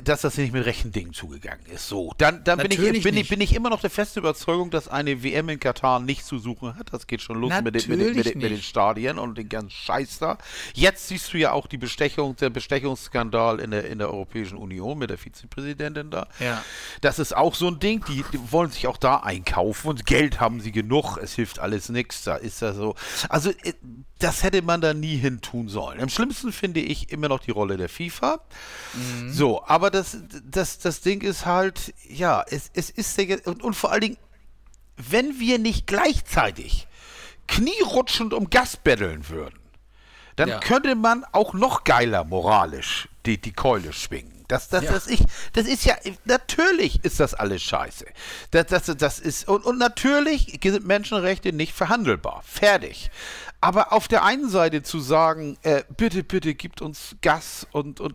dass das nicht mit rechten Dingen zugegangen ist. So, dann, dann bin ich, bin, ich, bin ich immer noch der festen Überzeugung, dass eine WM in Katar nicht zu suchen hat. Das geht schon los mit den, mit, den, mit, den, mit den. Stadien und den ganzen Scheiß da. Jetzt siehst du ja auch die Bestechung, der Bestechungsskandal in der, in der Europäischen Union mit der Vizepräsidentin da. Ja. Das ist auch so ein Ding, die, die wollen sich auch da einkaufen und Geld haben sie genug, es hilft alles nichts, da ist das so. Also äh, das hätte man da nie hin tun sollen. Am schlimmsten finde ich immer noch die Rolle der FIFA. So, aber das, das, das Ding ist halt, ja, es, es ist der, und, und vor allen Dingen, wenn wir nicht gleichzeitig knierutschend um Gas betteln würden, dann Ja. könnte man auch noch geiler moralisch die, die Keule schwingen. Das, das, Ja. das, ich, das ist ja, natürlich ist das alles scheiße. Das, das, das ist, und, und natürlich sind Menschenrechte nicht verhandelbar. Fertig. Aber auf der einen Seite zu sagen, äh, bitte, bitte gibt uns Gas und, und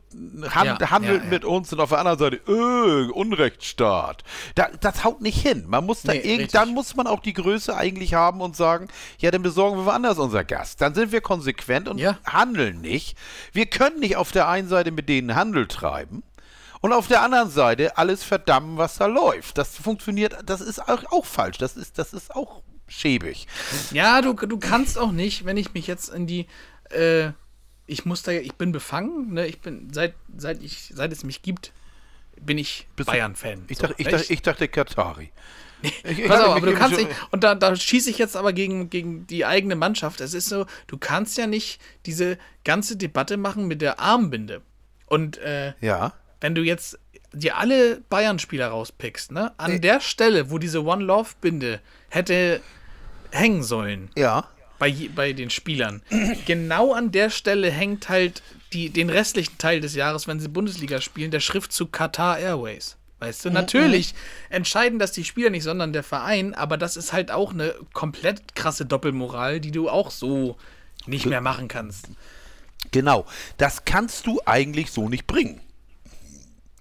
hand, Ja, handelt ja, ja. mit uns und auf der anderen Seite, äh, Unrechtsstaat. Da, das haut nicht hin. Man muss da Nee, irgend, dann muss man auch die Größe eigentlich haben und sagen, ja, dann besorgen wir woanders unser Gas. Dann sind wir konsequent und handeln nicht. Wir können nicht auf der einen Seite mit denen Handel treiben und auf der anderen Seite alles verdammen, was da läuft. Das funktioniert, das ist auch, auch falsch. Das ist, das ist auch schäbig. Ja, du, du kannst auch nicht, wenn ich mich jetzt in die, äh, ich muss da, ich bin befangen, ne? Ich bin, seit, seit ich, seit es mich gibt, bin ich Bayern-Fan. Ich, So, dachte, ich, dachte, ich dachte Katari. Ich- ich Pass auf, aber du kannst nicht, und da, da schieße ich jetzt aber gegen, gegen die eigene Mannschaft. Es ist so, du kannst ja nicht diese ganze Debatte machen mit der Armbinde. Und äh, Ja. wenn du jetzt dir alle Bayern-Spieler rauspickst, ne, an der Stelle, wo diese One Love-Binde hätte hängen sollen, Ja. bei, bei den Spielern, genau an der Stelle hängt halt die, den restlichen Teil des Jahres, wenn sie Bundesliga spielen, der Schriftzug Qatar Airways. Weißt du, natürlich entscheiden das die Spieler nicht, sondern der Verein, aber das ist halt auch eine komplett krasse Doppelmoral, die du auch so nicht mehr machen kannst. Genau. Das kannst du eigentlich so nicht bringen.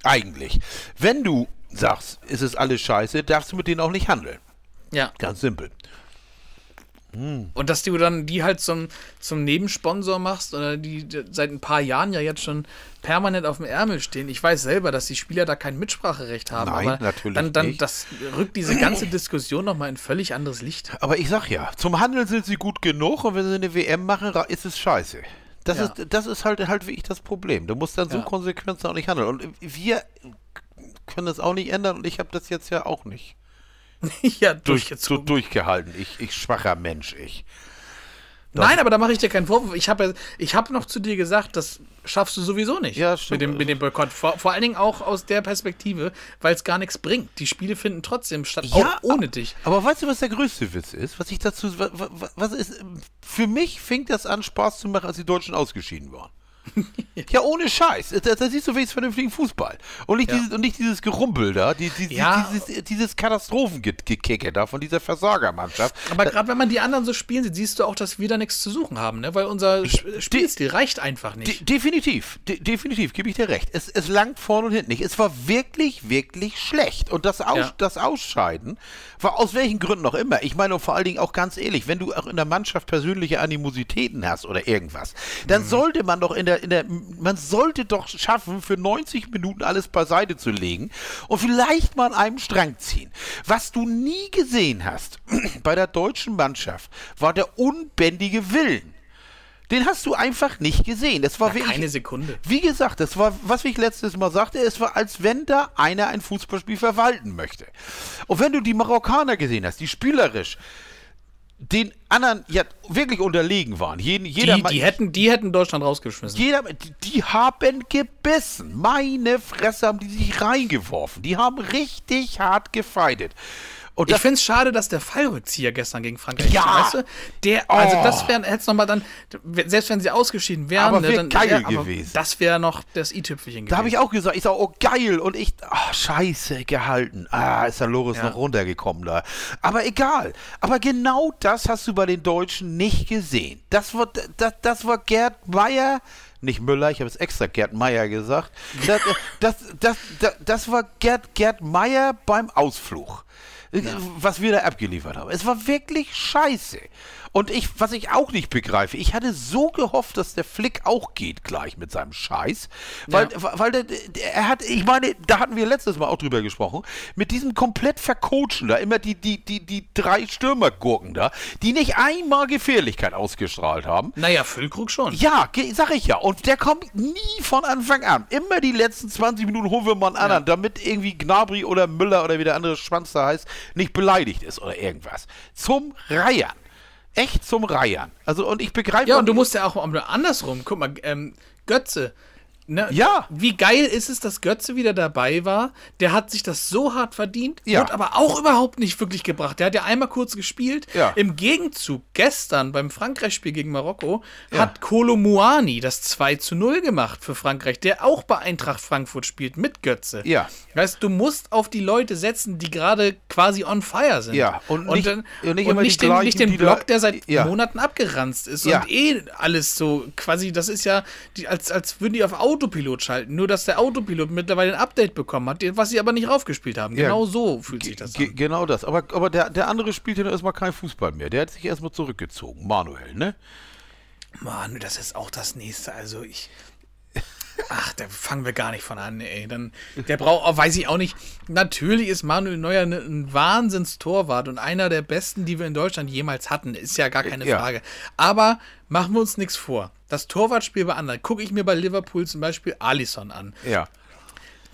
Eigentlich. Wenn du sagst, es ist alles scheiße, darfst du mit denen auch nicht handeln. Ja. Ganz simpel. Und dass du dann die halt zum, zum Nebensponsor machst oder die seit ein paar Jahren ja jetzt schon permanent auf dem Ärmel stehen. Ich weiß selber, dass die Spieler da kein Mitspracherecht haben. Nein, aber natürlich dann, dann nicht. das rückt diese ganze Diskussion nochmal in völlig anderes Licht. Aber ich sag ja, zum Handeln sind sie gut genug und wenn sie eine WM machen, ist es scheiße. Das, Ja. ist, das ist halt, halt wirklich das Problem. Du musst dann so Ja. konsequent auch nicht handeln. Und wir können das auch nicht ändern und ich habe das jetzt ja auch nicht ja, durch, durchgezogen. durchgehalten. Ich, ich schwacher Mensch, ich. Nein, aber da mache ich dir keinen Vorwurf. Ich habe ich hab noch zu dir gesagt, das schaffst du sowieso nicht Ja, mit stimmt. dem, mit dem Boykott. Vor, vor allen Dingen auch aus der Perspektive, weil es gar nichts bringt. Die Spiele finden trotzdem statt, auch ohne dich. Aber weißt du, was der größte Witz ist? Was ich dazu. wa- wa- Was ist. Für mich fing das an, Spaß zu machen, als die Deutschen ausgeschieden waren. ja, ohne Scheiß. Da, da siehst du wenigstens vernünftigen Fußball. Und nicht, Ja. dieses, und nicht dieses Gerumpel da, die, die, Ja. dieses, dieses Katastrophengekicke da von dieser Versagermannschaft. Aber gerade wenn man die anderen so spielen sieht, siehst du auch, dass wir da nichts zu suchen haben, ne? weil unser Sp- Spielstil reicht einfach nicht. De definitiv, de definitiv, gebe ich dir recht. Es, es langt vorne und hinten nicht. Es war wirklich, wirklich schlecht. Und das, Aus Ja. das Ausscheiden war aus welchen Gründen auch immer. Ich meine, und vor allen Dingen auch ganz ehrlich, wenn du auch in der Mannschaft persönliche Animositäten hast oder irgendwas, dann Mhm. sollte man doch in der, in der, man sollte doch schaffen, für 90 Minuten alles beiseite zu legen und vielleicht mal an einem Strang ziehen. Was du nie gesehen hast bei der deutschen Mannschaft, war der unbändige Willen. Den hast du einfach nicht gesehen. Das war Ja, wirklich, keine Sekunde. Wie gesagt, das war, was ich letztes Mal sagte, es war, als wenn da einer ein Fußballspiel verwalten möchte. Und wenn du die Marokkaner gesehen hast, die spielerisch den anderen ja wirklich unterlegen waren, jeden, jeder, Die, die, hätten, die hätten Deutschland rausgeschmissen. jeder, die, die haben gebissen. Meine Fresse haben die sich reingeworfen. Die haben richtig hart gefeitet. Und ich finde es schade, dass der Fallrückzieher gestern gegen Frankreich, Ja! weißt du, der, also Oh! das wäre jetzt nochmal dann, selbst wenn sie ausgeschieden wären, Aber ne, dann, geil ja, gewesen. Das wäre noch das i-Tüpfelchen gewesen. Da habe ich auch gesagt, ich sage, oh geil. Und ich, ah, scheiße, gehalten. Ah, ist der Loris Ja. noch runtergekommen da. Aber egal. Aber genau das hast du bei den Deutschen nicht gesehen. Das war, das, das war Gerd Meier, nicht Müller, ich habe es extra Gerd Meier gesagt. Das, das, das, das, das war Gerd, Gerd Meier beim Ausflug. Was wir da abgeliefert haben. Es war wirklich scheiße. Und ich, was ich auch nicht begreife, ich hatte so gehofft, dass der Flick auch geht gleich mit seinem Scheiß. Weil, weil der, der, er hat, ich meine, da hatten wir letztes Mal auch drüber gesprochen, mit diesem komplett vercoachen da, immer die, die, die, die drei Stürmergurken da, die nicht einmal Gefährlichkeit ausgestrahlt haben. Naja, Füllkrug schon. Ja, sag ich ja. Und der kommt nie von Anfang an. Immer die letzten 20 Minuten holen wir mal einen anderen, damit irgendwie Gnabry oder Müller oder wie der andere Schwanz da heißt, nicht beleidigt ist oder irgendwas. Zum Reiern. Echt zum Reiern. Also, und ich begreife. Ja, und du musst ja auch andersrum. Guck mal, ähm, Götze. Ne, Ja. Wie geil ist es, dass Götze wieder dabei war? Der hat sich das so hart verdient, Ja. wird aber auch überhaupt nicht wirklich gebracht. Der hat ja einmal kurz gespielt. Ja. Im Gegenzug, gestern beim Frankreich-Spiel gegen Marokko, Ja. hat Kolo Muani das 2 zu 0 gemacht für Frankreich, der auch bei Eintracht Frankfurt spielt mit Götze. Ja. Heißt, du musst auf die Leute setzen, die gerade quasi on fire sind. Ja, und nicht- und und nicht nicht, immer die den, gleichen, nicht den Block, der seit. Monaten abgeranzt ist und eh alles so quasi, das ist ja, die, als, als würden die auf Autopilot schalten, nur dass der Autopilot mittlerweile ein Update bekommen hat, was sie aber nicht raufgespielt haben. Ja. Genau so fühlt sich das an. genau das. Aber, aber der, der andere spielt ja erstmal kein Fußball mehr. Der hat sich erstmal zurückgezogen. Manuel, ne? Mann, das ist auch das nächste. Also ich. Ach, da fangen wir gar nicht von an, ey. Dann, der braucht, oh, weiß ich auch nicht. Natürlich ist Manuel Neuer ne- ein Wahnsinnstorwart und einer der besten, die wir in Deutschland jemals hatten. Ist ja gar keine Ja. Frage. Aber machen wir uns nichts vor. Das Torwartspiel bei anderen. Gucke ich mir bei Liverpool zum Beispiel Alisson an. Ja.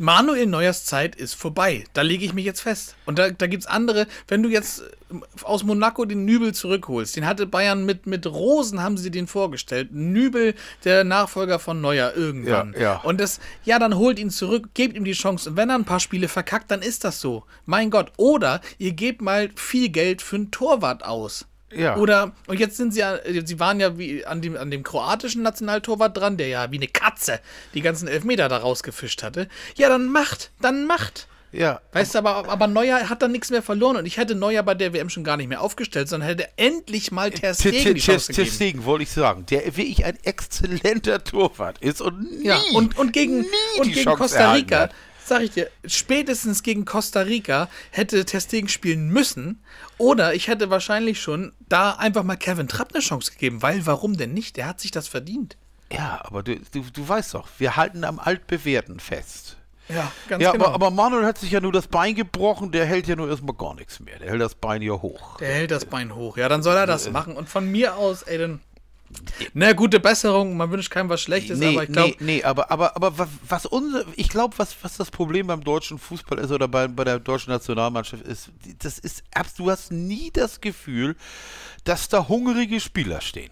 Manuel Neuers Zeit ist vorbei. Da lege ich mich jetzt fest. Und da, da gibt es andere, wenn du jetzt ähm, aus Monaco den Nübel zurückholst, den hatte Bayern mit, mit Rosen, haben sie den vorgestellt. Nübel, der Nachfolger von Neuer irgendwann. Ja, ja. Und das, ja, dann holt ihn zurück, gebt ihm die Chance. Und wenn er ein paar Spiele verkackt, dann ist das so. Mein Gott. Oder ihr gebt mal viel Geld für einen Torwart aus. Ja. Oder, und jetzt sind sie ja, sie waren ja wie an dem, an dem kroatischen Nationaltorwart dran, der ja wie eine Katze die ganzen Elfmeter da rausgefischt hatte. Ja, dann macht, dann macht. Ja. Weißt du, aber, aber Neuer hat dann nichts mehr verloren und ich hätte Neuer bei der WM schon gar nicht mehr aufgestellt, sondern hätte endlich mal Ter Stegen die Chance Ter. Stegen wollte ich sagen, der wirklich ein exzellenter Torwart ist und nie, Ja, und, und gegen, und gegen Costa Rica. Sag ich dir, spätestens gegen Costa Rica hätte Testegen spielen müssen. Oder ich hätte wahrscheinlich schon da einfach mal Kevin Trapp eine Chance gegeben, weil warum denn nicht? Der hat sich das verdient. Ja, aber du, du, du weißt doch, wir halten am Altbewährten fest. Ja, ganz Ja, genau. aber, aber Manuel hat sich ja nur das Bein gebrochen, der hält ja nur erstmal gar nichts mehr. Der hält das Bein ja hoch. der hält das Bein hoch. Ja, dann soll er Äh. das machen. Und von mir aus, ey, dann. Na, gute Besserung. Man wünscht keinem was Schlechtes, Nee, aber ich glaube. nee, nee, aber, aber, aber wa- was unser, ich glaube, was, was das Problem beim deutschen Fußball ist oder bei, bei der deutschen Nationalmannschaft ist, das ist, du hast nie das Gefühl, dass da hungrige Spieler stehen,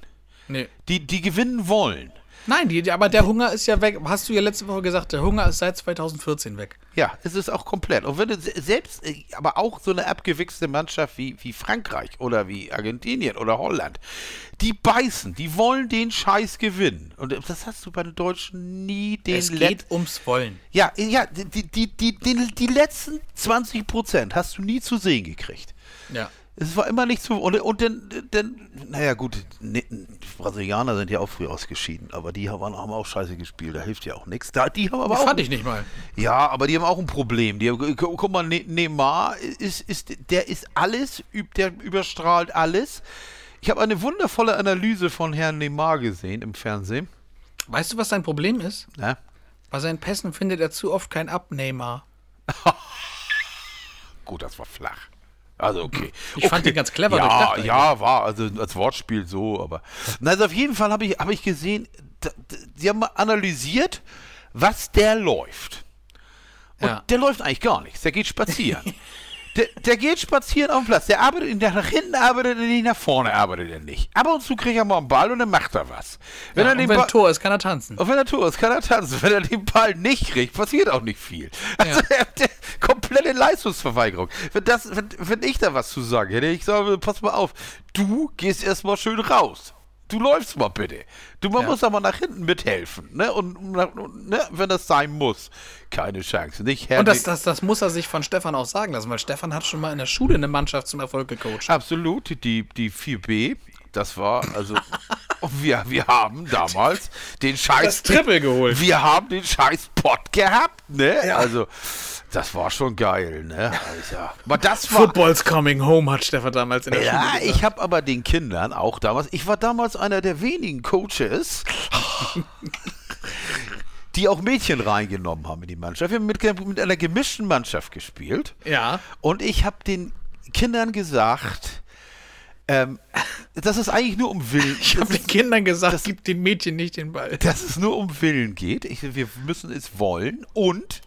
Nee. die, die gewinnen wollen. Nein, die, aber der Hunger ist ja weg. Hast du ja letzte Woche gesagt, der Hunger ist seit 2014 weg. Ja, es ist auch komplett. Und wenn du se- selbst, äh, aber auch so eine abgewichste Mannschaft wie, wie Frankreich oder wie Argentinien oder Holland, die beißen, die wollen den Scheiß gewinnen. Und äh, das hast du bei den Deutschen nie den es Let- geht ums Wollen. Ja, ja, die, die, die, die, die letzten 20 Prozent hast du nie zu sehen gekriegt. Ja. Es war immer nicht so. Und, und dann, dann, naja, gut, ne, die Brasilianer sind ja auch früh ausgeschieden, aber die haben, haben auch scheiße gespielt, da hilft ja auch nichts. Da, die haben aber Das auch. fand ich nicht mal. Ja, aber die haben auch ein Problem. Die haben, gu- guck mal, Ne- Neymar ist, ist, der ist alles, der überstrahlt alles. Ich habe eine wundervolle Analyse von Herrn Neymar gesehen im Fernsehen. Weißt du, was sein Problem ist? Ne? Bei seinen Pässen findet er zu oft kein Abnehmer. Gut, das war flach. Also okay. Ich fand okay. den ganz clever Ja, ja, war also als Wortspiel so, aber Na, also auf jeden Fall habe ich habe ich gesehen, sie haben mal analysiert, was der läuft. Und Ja. der läuft eigentlich gar nichts. Der geht spazieren. Der, der geht spazieren auf dem Platz. Der arbeitet der nach hinten, arbeitet er nicht, nach vorne arbeitet er nicht. Ab und zu kriegt er mal einen Ball und dann macht er was. Wenn ja, er den wenn Ball, Tor ist, kann er tanzen. Und wenn er Tor ist, kann er tanzen. Wenn er den Ball nicht kriegt, passiert auch nicht viel. Also ja. der, komplette Leistungsverweigerung. Wenn, das, wenn, wenn ich da was zu sagen hätte, ich sage, pass mal auf, du gehst erstmal schön raus du läufst mal bitte. Du man ja. muss aber nach hinten mithelfen, ne? Und, ne, wenn das sein muss, keine Chance. Nicht Und das, das, das muss er sich von Stefan auch sagen lassen, weil Stefan hat schon mal in der Schule eine Mannschaft zum Erfolg gecoacht. Absolut, die, die 4B, das war, also, wir, wir haben damals den Scheiß. Das Triple geholt. Wir haben den Scheiß Pott gehabt, ne? Ja. Also, das war schon geil, ne? Alter. Aber das war. Football's coming home, hat Stefan damals in der ja, Schule gesagt. Ja, ich habe aber den Kindern auch damals, ich war damals einer der wenigen Coaches, die auch Mädchen reingenommen haben in die Mannschaft. Wir haben mit, mit einer gemischten Mannschaft gespielt. Ja. Und ich habe den Kindern gesagt, ähm, dass es eigentlich nur um Willen. Ich habe den Kindern gesagt, das, gibt den Mädchen nicht den Ball. Dass es nur um Willen geht. Ich, wir müssen es wollen und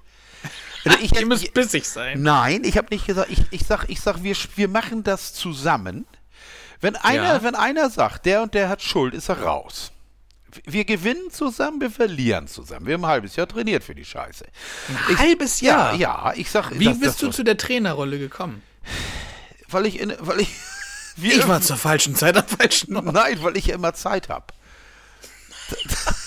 also ich, Ihr müsst bissig sein. Nein, ich habe nicht gesagt, ich, ich sag, ich sag wir, wir machen das zusammen. Wenn einer, ja. wenn einer sagt, der und der hat Schuld, ist er raus. Wir gewinnen zusammen, wir verlieren zusammen. Wir haben ein halbes Jahr trainiert für die Scheiße. Ein ich, halbes Jahr? Ja, ja, ich sag. Wie das, bist das, du zu der Trainerrolle gekommen? Weil ich, in, weil ich. Ich war zur falschen Zeit am falschen Ort. Nein, weil ich ja immer Zeit habe.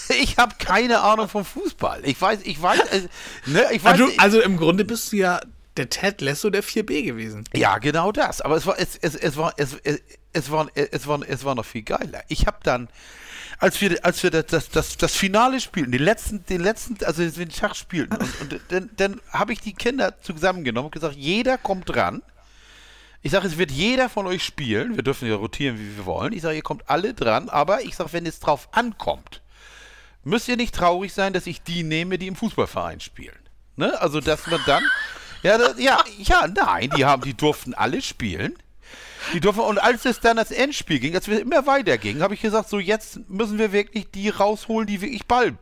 ich habe keine Ahnung vom Fußball. Ich weiß, ich weiß, äh, ne, ich weiß. Also, also, im Grunde bist du ja der Ted Lasso der 4B gewesen. Ja, genau das. Aber es war, es, es, es war, es, es, es war, es war, es war noch viel geiler. Ich habe dann, als wir, als wir das, das, das, das Finale spielten, den letzten, den letzten, also den Schach spielten, und, und dann, dann habe ich die Kinder zusammengenommen und gesagt, jeder kommt dran. Ich sage, es wird jeder von euch spielen. Wir dürfen ja rotieren, wie wir wollen. Ich sage, ihr kommt alle dran, aber ich sage, wenn es drauf ankommt, müsst ihr nicht traurig sein, dass ich die nehme, die im Fußballverein spielen. Ne? Also, dass man dann. Ja, das, ja, ja, nein, die haben, die durften alle spielen. Die durften, und als es dann das Endspiel ging, als wir immer weiter gingen, habe ich gesagt, so jetzt müssen wir wirklich die rausholen, die wirklich Ball,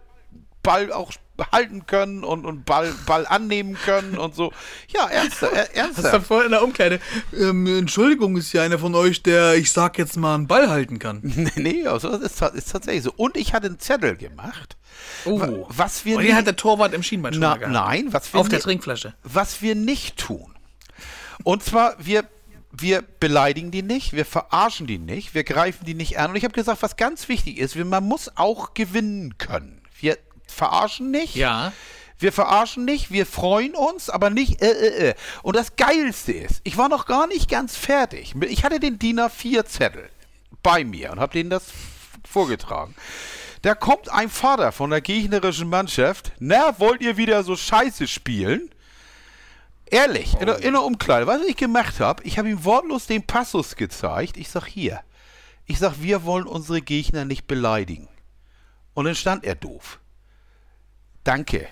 Ball auch halten können und, und Ball, Ball annehmen können und so. Ja, ernsthaft. Äh, ernsthaft. Hast du vorhin in der Umkleide, ähm, Entschuldigung, ist ja einer von euch, der, ich sag jetzt mal, einen Ball halten kann. nee, nee, also das ist, ist tatsächlich so. Und ich hatte einen Zettel gemacht. Oh. Was wir und den hat der Torwart im Schienbein na, gehabt. Nein, was wir Auf der Trinkflasche. Was wir nicht tun. Und zwar, wir wir beleidigen die nicht, wir verarschen die nicht, wir greifen die nicht an. Und ich habe gesagt, was ganz wichtig ist, man muss auch gewinnen können. Verarschen nicht. Ja. Wir verarschen nicht, wir freuen uns, aber nicht äh, äh, äh. Und das Geilste ist, ich war noch gar nicht ganz fertig. Ich hatte den DIN A4-Zettel bei mir und habe denen das vorgetragen. Da kommt ein Vater von der gegnerischen Mannschaft. Na, wollt ihr wieder so scheiße spielen? Ehrlich, oh. in, der, in der Umkleide. Was ich gemacht habe, ich habe ihm wortlos den Passus gezeigt. Ich sag hier. Ich sag, wir wollen unsere Gegner nicht beleidigen. Und dann stand er doof. Danke,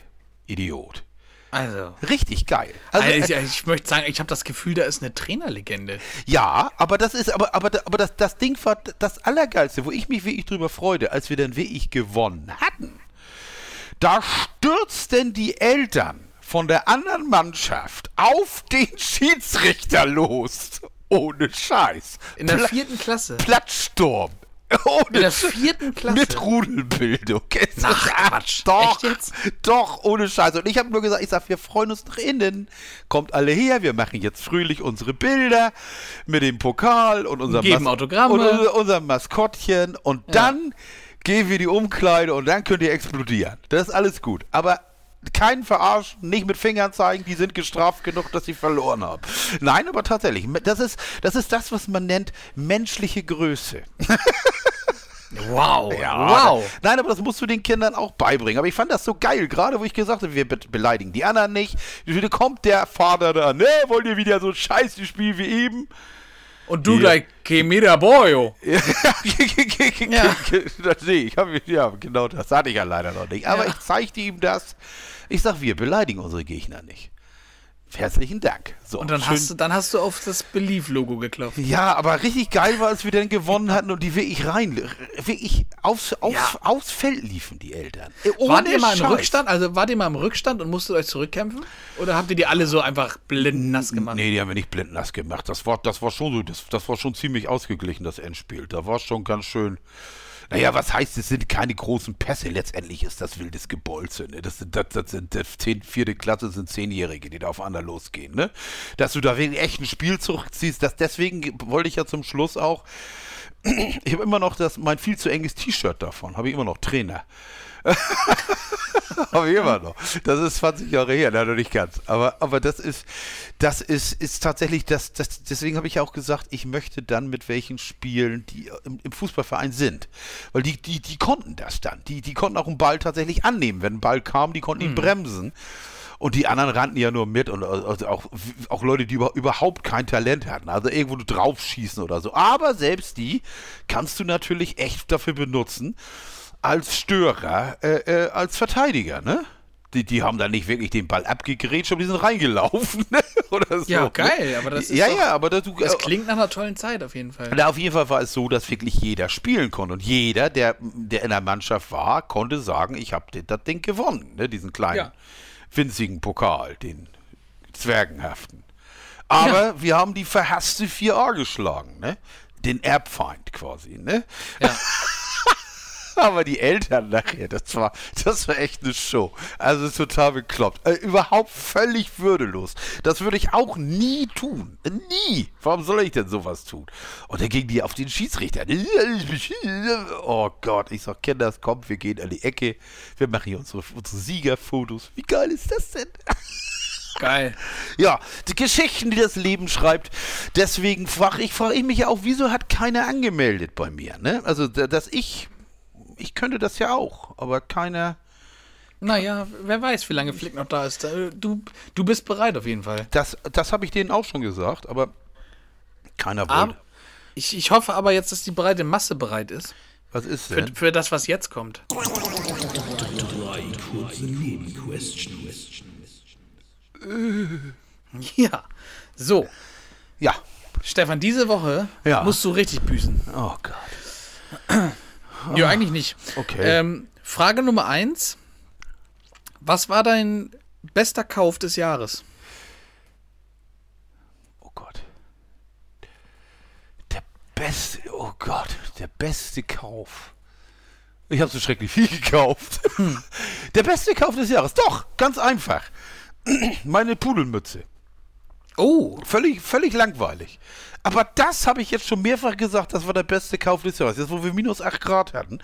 Idiot. Also. Richtig geil. Also, also ich, ich, möchte sagen, ich habe das Gefühl, da ist eine Trainerlegende. Ja, aber das ist, aber, aber, aber das, das Ding war das Allergeilste, wo ich mich wirklich drüber freute, als wir dann wirklich gewonnen hatten. Da stürzten die Eltern von der anderen Mannschaft auf den Schiedsrichter los. Ohne Scheiß. In der Pla vierten Klasse. Plattsturm. Ohne in der vierten Klasse. Mit Rudelbildung. Ach, Quatsch. Doch, doch, ohne Scheiße. Und ich habe nur gesagt, ich sag, wir freuen uns nach innen. Kommt alle her, wir machen jetzt fröhlich unsere Bilder mit dem Pokal und unserem, Geben Mas Autogramme. Und unserem Maskottchen. Und ja. dann gehen wir die Umkleide und dann könnt ihr explodieren. Das ist alles gut. Aber keinen verarschen, nicht mit Fingern zeigen, die sind gestraft genug, dass sie verloren haben. Nein, aber tatsächlich, das ist das, ist das was man nennt menschliche Größe. Wow, ja, wow. Nein, aber das musst du den Kindern auch beibringen. Aber ich fand das so geil, gerade wo ich gesagt habe, wir be beleidigen die anderen nicht. Wieder kommt der Vater da, ne, wollt ihr wieder so scheiße spielen wie eben? Und du gleich, que mira boyo. ja, das sehe ich. Ja, genau das hatte ich ja leider noch nicht. Aber ja. ich zeigte ihm das. Ich sag, wir beleidigen unsere Gegner nicht. Herzlichen Dank. So, Und dann schön- hast, du, dann hast du auf das Believe-Logo geklopft. Ja, aber richtig geil war, als wir dann gewonnen hatten und die wirklich rein, wirklich aufs, aufs, Ja. aufs Feld liefen, die Eltern. Äh, Wart ihr ohne mal im. Rückstand? Also wart ihr mal im Rückstand und musstet euch zurückkämpfen? Oder habt ihr die alle so einfach blind nass gemacht? Nee, die haben wir nicht blindnass gemacht. Das war, das war schon so, das, das war schon ziemlich ausgeglichen, das Endspiel. Da war schon ganz schön. Naja, was heißt, es sind keine großen Pässe. Letztendlich ist das wildes Gebolze. Ne? Das sind, das, das sind das zehn, vierte Klasse sind Zehnjährige, die da aufeinander losgehen. Ne? Dass du da wirklich echt ein Spiel zurückziehst, das, deswegen wollte ich ja zum Schluss auch. Ich habe immer noch das, mein viel zu enges T-Shirt davon, habe ich immer noch Trainer. Ich immer noch. Das ist 20 Jahre her, leider nicht ganz. Aber, aber das ist, das ist, ist tatsächlich, das, das, deswegen habe ich ja auch gesagt, ich möchte dann mit welchen spielen, die im, im Fußballverein sind. Weil die, die, die konnten das dann. Die, die konnten auch einen Ball tatsächlich annehmen. Wenn ein Ball kam, die konnten ihn bremsen. Und die anderen rannten ja nur mit und also auch, auch Leute, die über, überhaupt kein Talent hatten. Also irgendwo draufschießen oder so. Aber selbst die kannst du natürlich echt dafür benutzen, als Störer, äh, äh, als Verteidiger, ne? Die, die haben dann nicht wirklich den Ball abgegrätscht, aber die sind reingelaufen, ne? Oder so. Ja, ne? geil, aber das ist Ja, doch- ja, aber das, Das äh, klingt nach einer tollen Zeit auf jeden Fall. na, auf jeden Fall war es so, dass wirklich jeder spielen konnte. Und jeder, der, der in der Mannschaft war, konnte sagen, ich habe das Ding gewonnen, ne? diesen kleinen, Ja. winzigen Pokal, den Zwergenhaften. Aber wir haben die verhasste 4a geschlagen, ne? den Erbfeind quasi. Ne? Ja. Aber die Eltern nachher, das war, das war echt eine Show. Also total bekloppt. Äh, überhaupt völlig würdelos. Das würde ich auch nie tun. Nie. Warum soll ich denn sowas tun? Und dann ging die auf den Schiedsrichter. Oh Gott, ich sag, Kinder, kommt, wir gehen an die Ecke. Wir machen hier unsere, unsere Siegerfotos. Wie geil ist das denn? Geil. Ja, die Geschichten, die das Leben schreibt. Deswegen frage ich, frag ich mich ja auch, wieso hat keiner angemeldet bei mir? Ne? Also, da- dass ich, ich könnte das ja auch, aber keiner. Naja, wer weiß, wie lange Flick noch da ist. Äh, Du, du bist bereit auf jeden Fall. Das, das habe ich denen auch schon gesagt, aber keiner wollte. Ich, ich hoffe aber jetzt, dass die breite Masse bereit ist. Was ist Für, denn? für das, was jetzt kommt. Drei kurze Nebenquestions. Ja. So, Ja. Stefan, diese Woche Ja. musst du richtig büßen. Oh Gott. Ja, eigentlich nicht. Okay. Ähm, Frage Nummer eins. Was war dein bester Kauf des Jahres? Oh Gott. Der beste, oh Gott, der beste Kauf. Ich habe so schrecklich viel gekauft. Der beste Kauf des Jahres. Doch, ganz einfach. Meine Pudelmütze. Oh, Völlig, völlig langweilig. Aber das habe ich jetzt schon mehrfach gesagt, das war der beste Kauf des Jahres. Jetzt, wo wir minus 8 Grad hatten.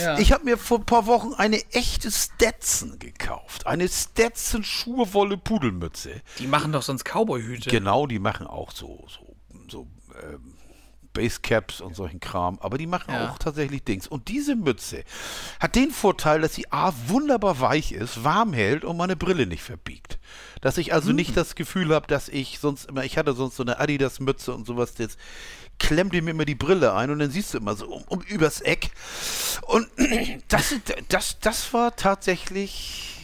Ja. Ich habe mir vor ein paar Wochen eine echte Stetson gekauft. Eine Stetson Schurwolle Pudelmütze. die machen doch sonst Cowboy-Hüte. Genau, die machen auch so, so, so ähm, Basecaps und solchen Kram, aber die machen Ja. auch tatsächlich Dings. Und diese Mütze hat den Vorteil, dass sie A, wunderbar weich ist, warm hält und meine Brille nicht verbiegt. Dass ich also nicht das Gefühl habe, dass ich sonst immer, ich hatte sonst so eine Adidas-Mütze und sowas, jetzt klemmt dir mir immer die Brille ein und dann siehst du immer so um, um übers Eck. Und das, das, das war tatsächlich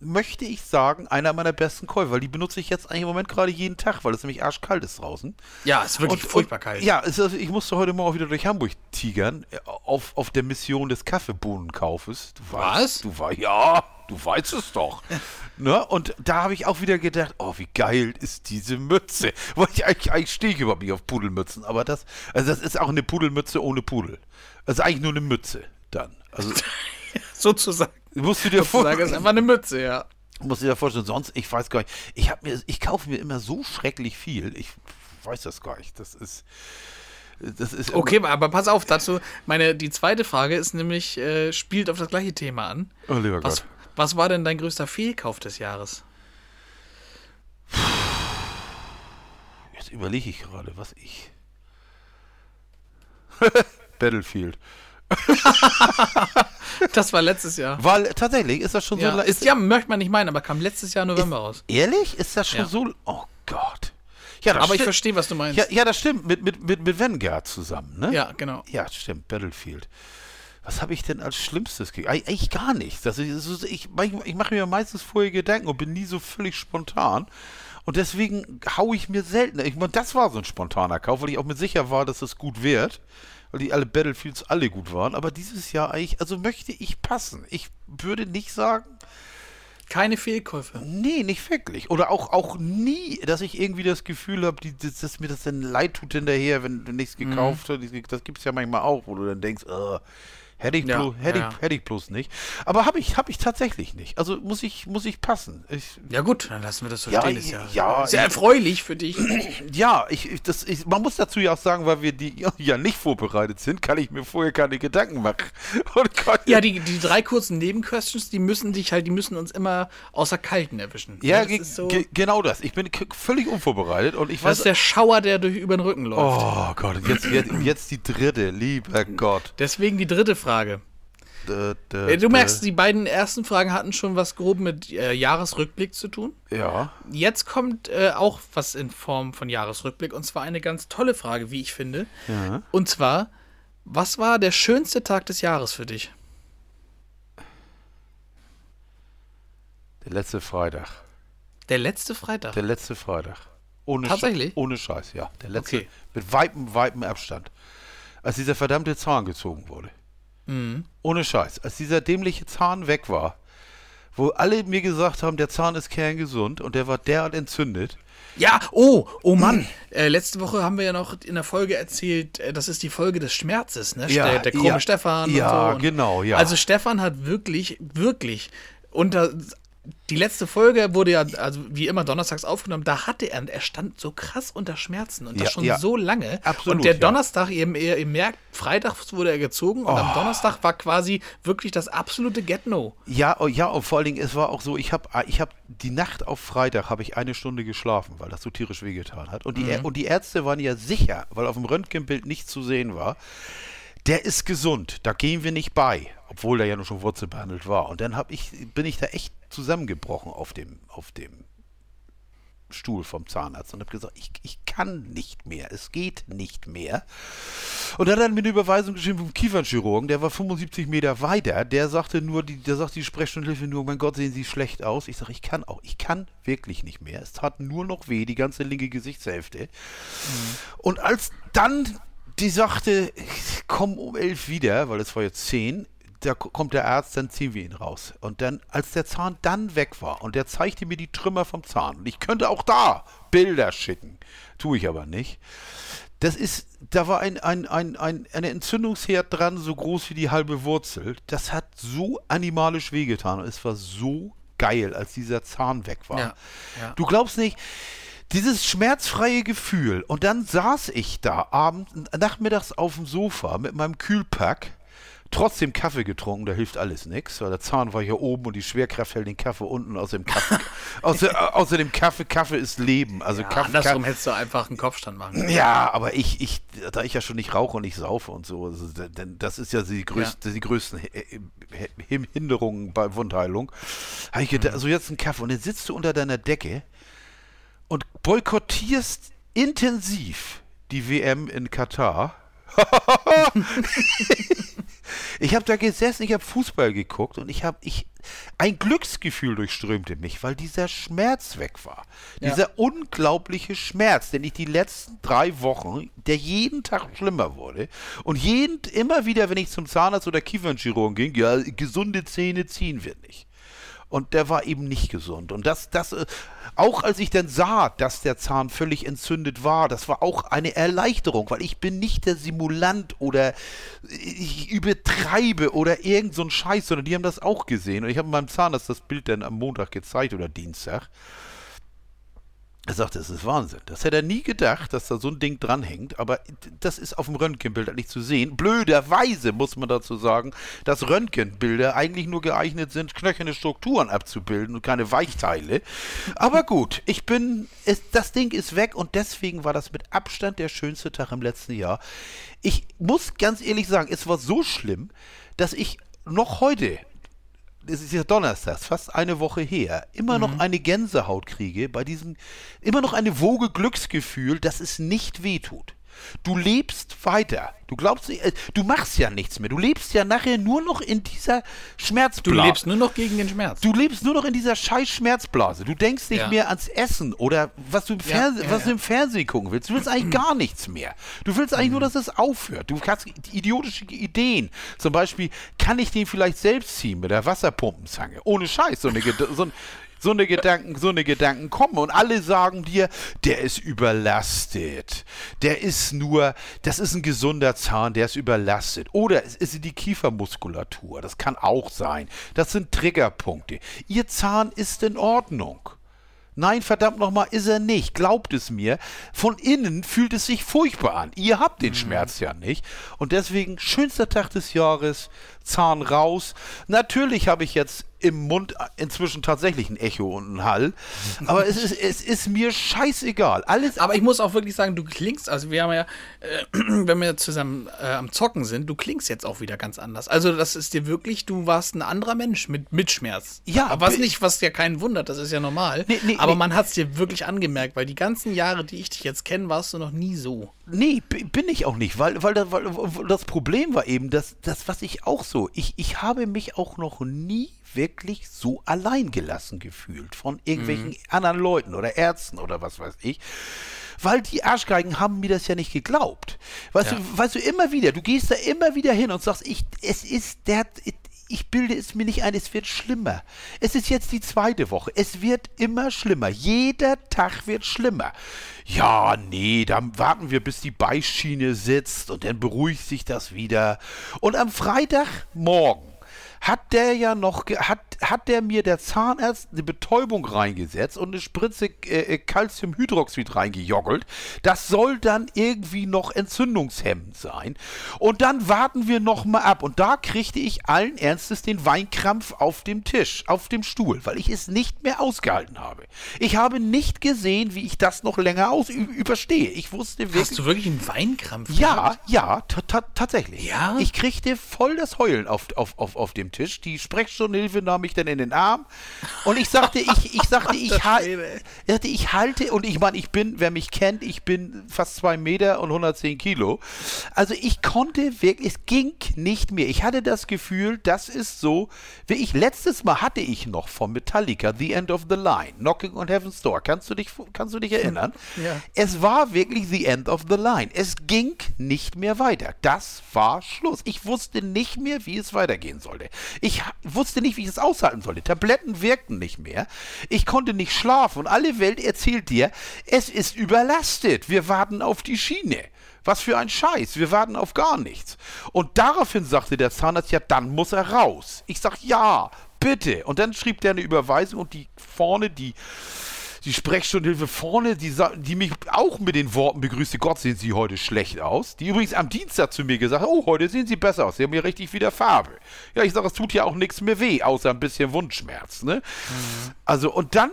möchte ich sagen, einer meiner besten Käufe, weil die benutze ich jetzt eigentlich im Moment gerade jeden Tag, weil es nämlich arschkalt ist draußen. Ja, ist wirklich furchtbar kalt. Ja, es ist, ich musste heute Morgen wieder durch Hamburg tigern, äh, auf, auf der Mission des Kaffeebohnenkaufes. Du weißt, Was? Du war, ja, du weißt es doch. ne? Und da habe ich auch wieder gedacht, oh, wie geil ist diese Mütze. Weil ich eigentlich, eigentlich stehe ich überhaupt nicht auf Pudelmützen, aber das, also das ist auch eine Pudelmütze ohne Pudel. Also eigentlich nur eine Mütze dann. Also Sozusagen. Musst du dir vorstellen. ist einfach eine Mütze, ja. Muss dir ja vorstellen, sonst, ich weiß gar nicht, ich habe mir, ich kaufe mir immer so schrecklich viel, ich weiß das gar nicht, das ist, das ist, Okay, aber pass auf, dazu, meine, die zweite Frage ist nämlich, äh, spielt auf das gleiche Thema an. oh lieber Was, Gott. was war denn dein größter Fehlkauf des Jahres? Jetzt überlege ich gerade, was ich, Battlefield. Das war letztes Jahr. Weil, tatsächlich, ist das schon so, Ja, la- ist, ja, möchte man nicht meinen, aber kam letztes Jahr November raus. ehrlich, ist das schon Ja. so, oh Gott. Ja, das Aber ich verstehe, was du meinst. Ja, ja, das stimmt, mit, mit, mit, mit Vanguard zusammen, ne? Ja, genau. Ja, stimmt, Battlefield. Was habe ich denn als Schlimmstes gekriegt? Eigentlich gar nichts. Das ist, das ist, ich ich, ich mache mir meistens vorher Gedanken und bin nie so völlig spontan. Und deswegen haue ich mir selten. Ich meine, das war so ein spontaner Kauf, weil ich auch mir sicher war, dass es gut wird. Weil die alle Battlefields alle gut waren. Aber dieses Jahr eigentlich, also möchte ich passen. Ich würde nicht sagen, Keine Fehlkäufe. Nee, nicht wirklich. Oder auch, auch nie, dass ich irgendwie das Gefühl habe, dass, dass mir das dann leid tut hinterher, wenn du nichts Mhm. gekauft hast. Das gibt es ja manchmal auch, wo du dann denkst, äh, hätte ich, Ja, bloß, hätte, ja. ich, hätte ich bloß nicht. Aber habe ich, hab ich tatsächlich nicht. Also muss ich, muss ich passen. Ich, Ja gut, dann lassen wir das so Ja, stehen. Ist ja, ja, sehr ich- erfreulich für dich. ja, ich, ich, das, ich, man muss dazu ja auch sagen, weil wir die ja, nicht vorbereitet sind, kann ich mir vorher keine Gedanken machen. Ja, die, die drei kurzen Nebenquestions, die müssen dich halt, die müssen uns immer außer Kalten erwischen. ja, das ge so, ge genau das. Ich bin völlig unvorbereitet und ich das weiß. ist der Schauer, der durch über den Rücken läuft. Oh Gott, jetzt, jetzt, jetzt die dritte, lieber Gott. Deswegen die dritte Frage. Dä, dä, Äh, Du merkst, die beiden ersten Fragen hatten schon was grob mit äh, Jahresrückblick zu tun. Ja. Jetzt kommt äh, auch was in Form von Jahresrückblick und zwar eine ganz tolle Frage, wie ich finde. Ja. Und zwar, was war der schönste Tag des Jahres für dich? Der letzte Freitag. Der letzte Freitag. Der letzte Freitag. Ohne Tatsächlich? Sche ohne Scheiß, ja. Der letzte. Okay. Mit weitem, weitem Abstand. Als dieser verdammte Zahn gezogen wurde. Mhm. Ohne Scheiß. Als dieser dämliche Zahn weg war, wo alle mir gesagt haben, der Zahn ist kerngesund und der war derart entzündet. Ja, oh, oh Mann. Äh, letzte Woche haben wir ja noch in der Folge erzählt, äh, das ist die Folge des Schmerzes, ne? Ja, der, der krumme ja. Stefan. Ja, und so. Und genau, ja. Also Stefan hat wirklich, wirklich unter die letzte Folge wurde ja, also wie immer donnerstags aufgenommen, da hatte er, er stand so krass unter Schmerzen und das Ja, schon ja. so lange. Absolut, und der. Donnerstag, ihr, ihr, ihr merkt, freitags wurde er gezogen und Oh. am Donnerstag war quasi wirklich das absolute Get-No. Ja, oh, ja, und vor allen Dingen, es war auch so, ich habe ich hab die Nacht auf Freitag habe ich eine Stunde geschlafen, weil das so tierisch wehgetan hat. Und die, Ä- und die Ärzte waren ja sicher, weil auf dem Röntgenbild nichts zu sehen war, der ist gesund, da gehen wir nicht bei, obwohl der ja nur schon wurzelbehandelt war. Und dann hab ich, bin ich da echt zusammengebrochen auf dem, auf dem Stuhl vom Zahnarzt und habe gesagt, ich, ich kann nicht mehr, es geht nicht mehr. Und dann hat er mir eine Überweisung geschrieben vom Kiefernchirurgen, der war 75 Meter weiter, der sagte nur, die, der sagt die Sprechstundenhilfe nur, mein Gott, sehen Sie schlecht aus. Ich sage, ich kann auch, ich kann wirklich nicht mehr. Es tat nur noch weh, die ganze linke Gesichtshälfte. Und als dann die sagte, ich komm um elf wieder, weil es war jetzt zehn, da ko- kommt der Arzt, dann ziehen wir ihn raus. Und dann, als der Zahn dann weg war und der zeigte mir die Trümmer vom Zahn, und ich könnte auch da Bilder schicken, tue ich aber nicht. Das ist, da war ein, ein, ein, ein, eine Entzündungsherd dran, so groß wie die halbe Wurzel. Das hat so animalisch wehgetan und es war so geil, als dieser Zahn weg war. Ja, ja. Du glaubst nicht, dieses schmerzfreie Gefühl. Und dann saß ich da abends, nachmittags auf dem Sofa mit meinem Kühlpack, trotzdem Kaffee getrunken, da hilft alles nichts, weil der Zahn war hier oben und die Schwerkraft hält den Kaffee unten aus dem Kaffee. außer, außer dem Kaffee, Kaffee ist Leben. Also Ja, Kaffee, andersrum hättest du einfach einen Kopfstand machen können. ja, aber ich, ich, da ich ja schon nicht rauche und nicht saufe und so, also, denn das ist ja die, größte, die größten Hi- Hi- Hinderungen bei Wundheilung. Habe ich gedacht, also jetzt ein Kaffee und dann sitzt du unter deiner Decke und boykottierst intensiv die WM in Katar. ich habe da gesessen, ich habe Fußball geguckt und ich habe ich ein Glücksgefühl durchströmte mich, weil dieser Schmerz weg war. Ja. Dieser unglaubliche Schmerz, den ich die letzten drei Wochen, der jeden Tag schlimmer wurde und jeden immer wieder, wenn ich zum Zahnarzt oder Kiefernchirurgen ging, ja, gesunde Zähne ziehen wir nicht. Und der war eben nicht gesund. Und das, das, äh, auch als ich dann sah, dass der Zahn völlig entzündet war, das war auch eine Erleichterung, weil ich bin nicht der Simulant oder ich übertreibe oder irgend so ein Scheiß, sondern die haben das auch gesehen. Und ich habe meinem Zahnarzt das Bild dann am Montag gezeigt oder Dienstag. Er sagte, es ist Wahnsinn. Das hätte er nie gedacht, dass da so ein Ding dranhängt, aber das ist auf dem Röntgenbild halt nicht zu sehen. Blöderweise muss man dazu sagen, dass Röntgenbilder eigentlich nur geeignet sind, knöcherne Strukturen abzubilden und keine Weichteile. Aber gut, ich bin, es, das Ding ist weg und deswegen war das mit Abstand der schönste Tag im letzten Jahr. Ich muss ganz ehrlich sagen, es war so schlimm, dass ich noch heute es ist ja Donnerstag, fast eine Woche her, immer noch eine Gänsehaut kriege bei diesem, immer noch eine Woge Glücksgefühl, dass es nicht wehtut. Du lebst weiter. Du glaubst, äh, du machst ja nichts mehr. Du lebst ja nachher nur noch in dieser Du Schmerzblase. lebst nur noch gegen den Schmerz. Du lebst nur noch in dieser scheiß Schmerzblase. Du denkst nicht Ja. mehr ans Essen oder was du im, Ja, Fernseh, ja, was du im Fernsehen gucken willst. Du willst eigentlich gar nichts mehr. Du willst eigentlich nur, dass es aufhört. Du hast idiotische Ideen. Zum Beispiel, kann ich den vielleicht selbst ziehen mit der Wasserpumpenzange? Ohne Scheiß. So eine, so ein, so eine Gedanken, so eine Gedanken kommen und alle sagen dir, der ist überlastet. Der ist nur, das ist ein gesunder Zahn, der ist überlastet. Oder es ist die Kiefermuskulatur. Das kann auch sein. Das sind Triggerpunkte. Ihr Zahn ist in Ordnung. Nein, verdammt nochmal, ist er nicht. Glaubt es mir. Von innen fühlt es sich furchtbar an. Ihr habt den Schmerz ja nicht. Und deswegen, schönster Tag des Jahres, Zahn raus. Natürlich habe ich jetzt im Mund inzwischen tatsächlich ein Echo und einen Hall. Aber es ist, es ist mir scheißegal. Alles Aber ich muss auch wirklich sagen, du klingst, also wir haben ja, äh, wenn wir zusammen äh, am Zocken sind, du klingst jetzt auch wieder ganz anders. Also das ist dir wirklich, du warst ein anderer Mensch mit, mit Schmerz. Ja, Aber was nicht, was ja keinen wundert, das ist ja normal. Nee, nee, Aber nee. man hat es dir wirklich angemerkt, weil die ganzen Jahre, die ich dich jetzt kenne, warst du noch nie so. Nee, bin ich auch nicht, weil, weil, das- weil, weil das Problem war eben, dass das, was ich auch so, ich, ich habe mich auch noch nie wirklich so allein gelassen gefühlt von irgendwelchen anderen Leuten oder Ärzten oder was weiß ich. Weil die Arschgeigen haben mir das ja nicht geglaubt. Weißt, Ja. du, weißt du, immer wieder, du gehst da immer wieder hin und sagst, ich, es ist der, ich bilde es mir nicht ein, es wird schlimmer. Es ist jetzt die zweite Woche. Es wird immer schlimmer. Jeder Tag wird schlimmer. Ja, nee, dann warten wir, bis die Beischiene sitzt und dann beruhigt sich das wieder. Und am Freitagmorgen hat der ja noch, hat, hat der mir der Zahnarzt eine Betäubung reingesetzt und eine Spritze äh, äh, Calciumhydroxid reingejoggelt. Das soll dann irgendwie noch entzündungshemmend sein. Und dann warten wir noch mal ab. Und da kriegte ich allen Ernstes den Weinkrampf auf dem Tisch, auf dem Stuhl, weil ich es nicht mehr ausgehalten habe. Ich habe nicht gesehen, wie ich das noch länger aus überstehe. Ich wusste wirklich. Hast du wirklich einen Weinkrampf? Ja, gehabt? ja, ta ta tatsächlich. Ja? Ich kriegte voll das Heulen auf, auf, auf, auf dem Tisch. Die Sprechstundenhilfe nahm mich dann in den Arm und ich sagte, ich, ich sagte, ich, ich sagte, ich halte und ich meine, ich bin, wer mich kennt, ich bin fast zwei Meter und 110 Kilo. Also ich konnte wirklich, es ging nicht mehr. Ich hatte das Gefühl, das ist so, wie ich letztes Mal hatte ich noch von Metallica The End of the Line, Knocking on Heaven's Door. Kannst du dich, kannst du dich erinnern? Ja. Es war wirklich the end of the line. Es ging nicht mehr weiter. Das war Schluss. Ich wusste nicht mehr, wie es weitergehen sollte. Ich wusste nicht, wie ich es aushalten sollte. Tabletten wirkten nicht mehr. Ich konnte nicht schlafen und alle Welt erzählt dir, es ist überlastet. Wir warten auf die Schiene. Was für ein Scheiß. Wir warten auf gar nichts. Und daraufhin sagte der Zahnarzt, ja, dann muss er raus. Ich sag, ja, bitte. Und dann schrieb der eine Überweisung und die vorne, die die Sprechstundenhilfe vorne, die, die mich auch mit den Worten begrüßte, Gott sehen Sie heute schlecht aus. Die übrigens am Dienstag zu mir gesagt hat, oh, heute sehen Sie besser aus, Sie haben ja richtig wieder Farbe. Ja, ich sage, es tut ja auch nichts mehr weh, außer ein bisschen Wundschmerz. Ne? Also, und dann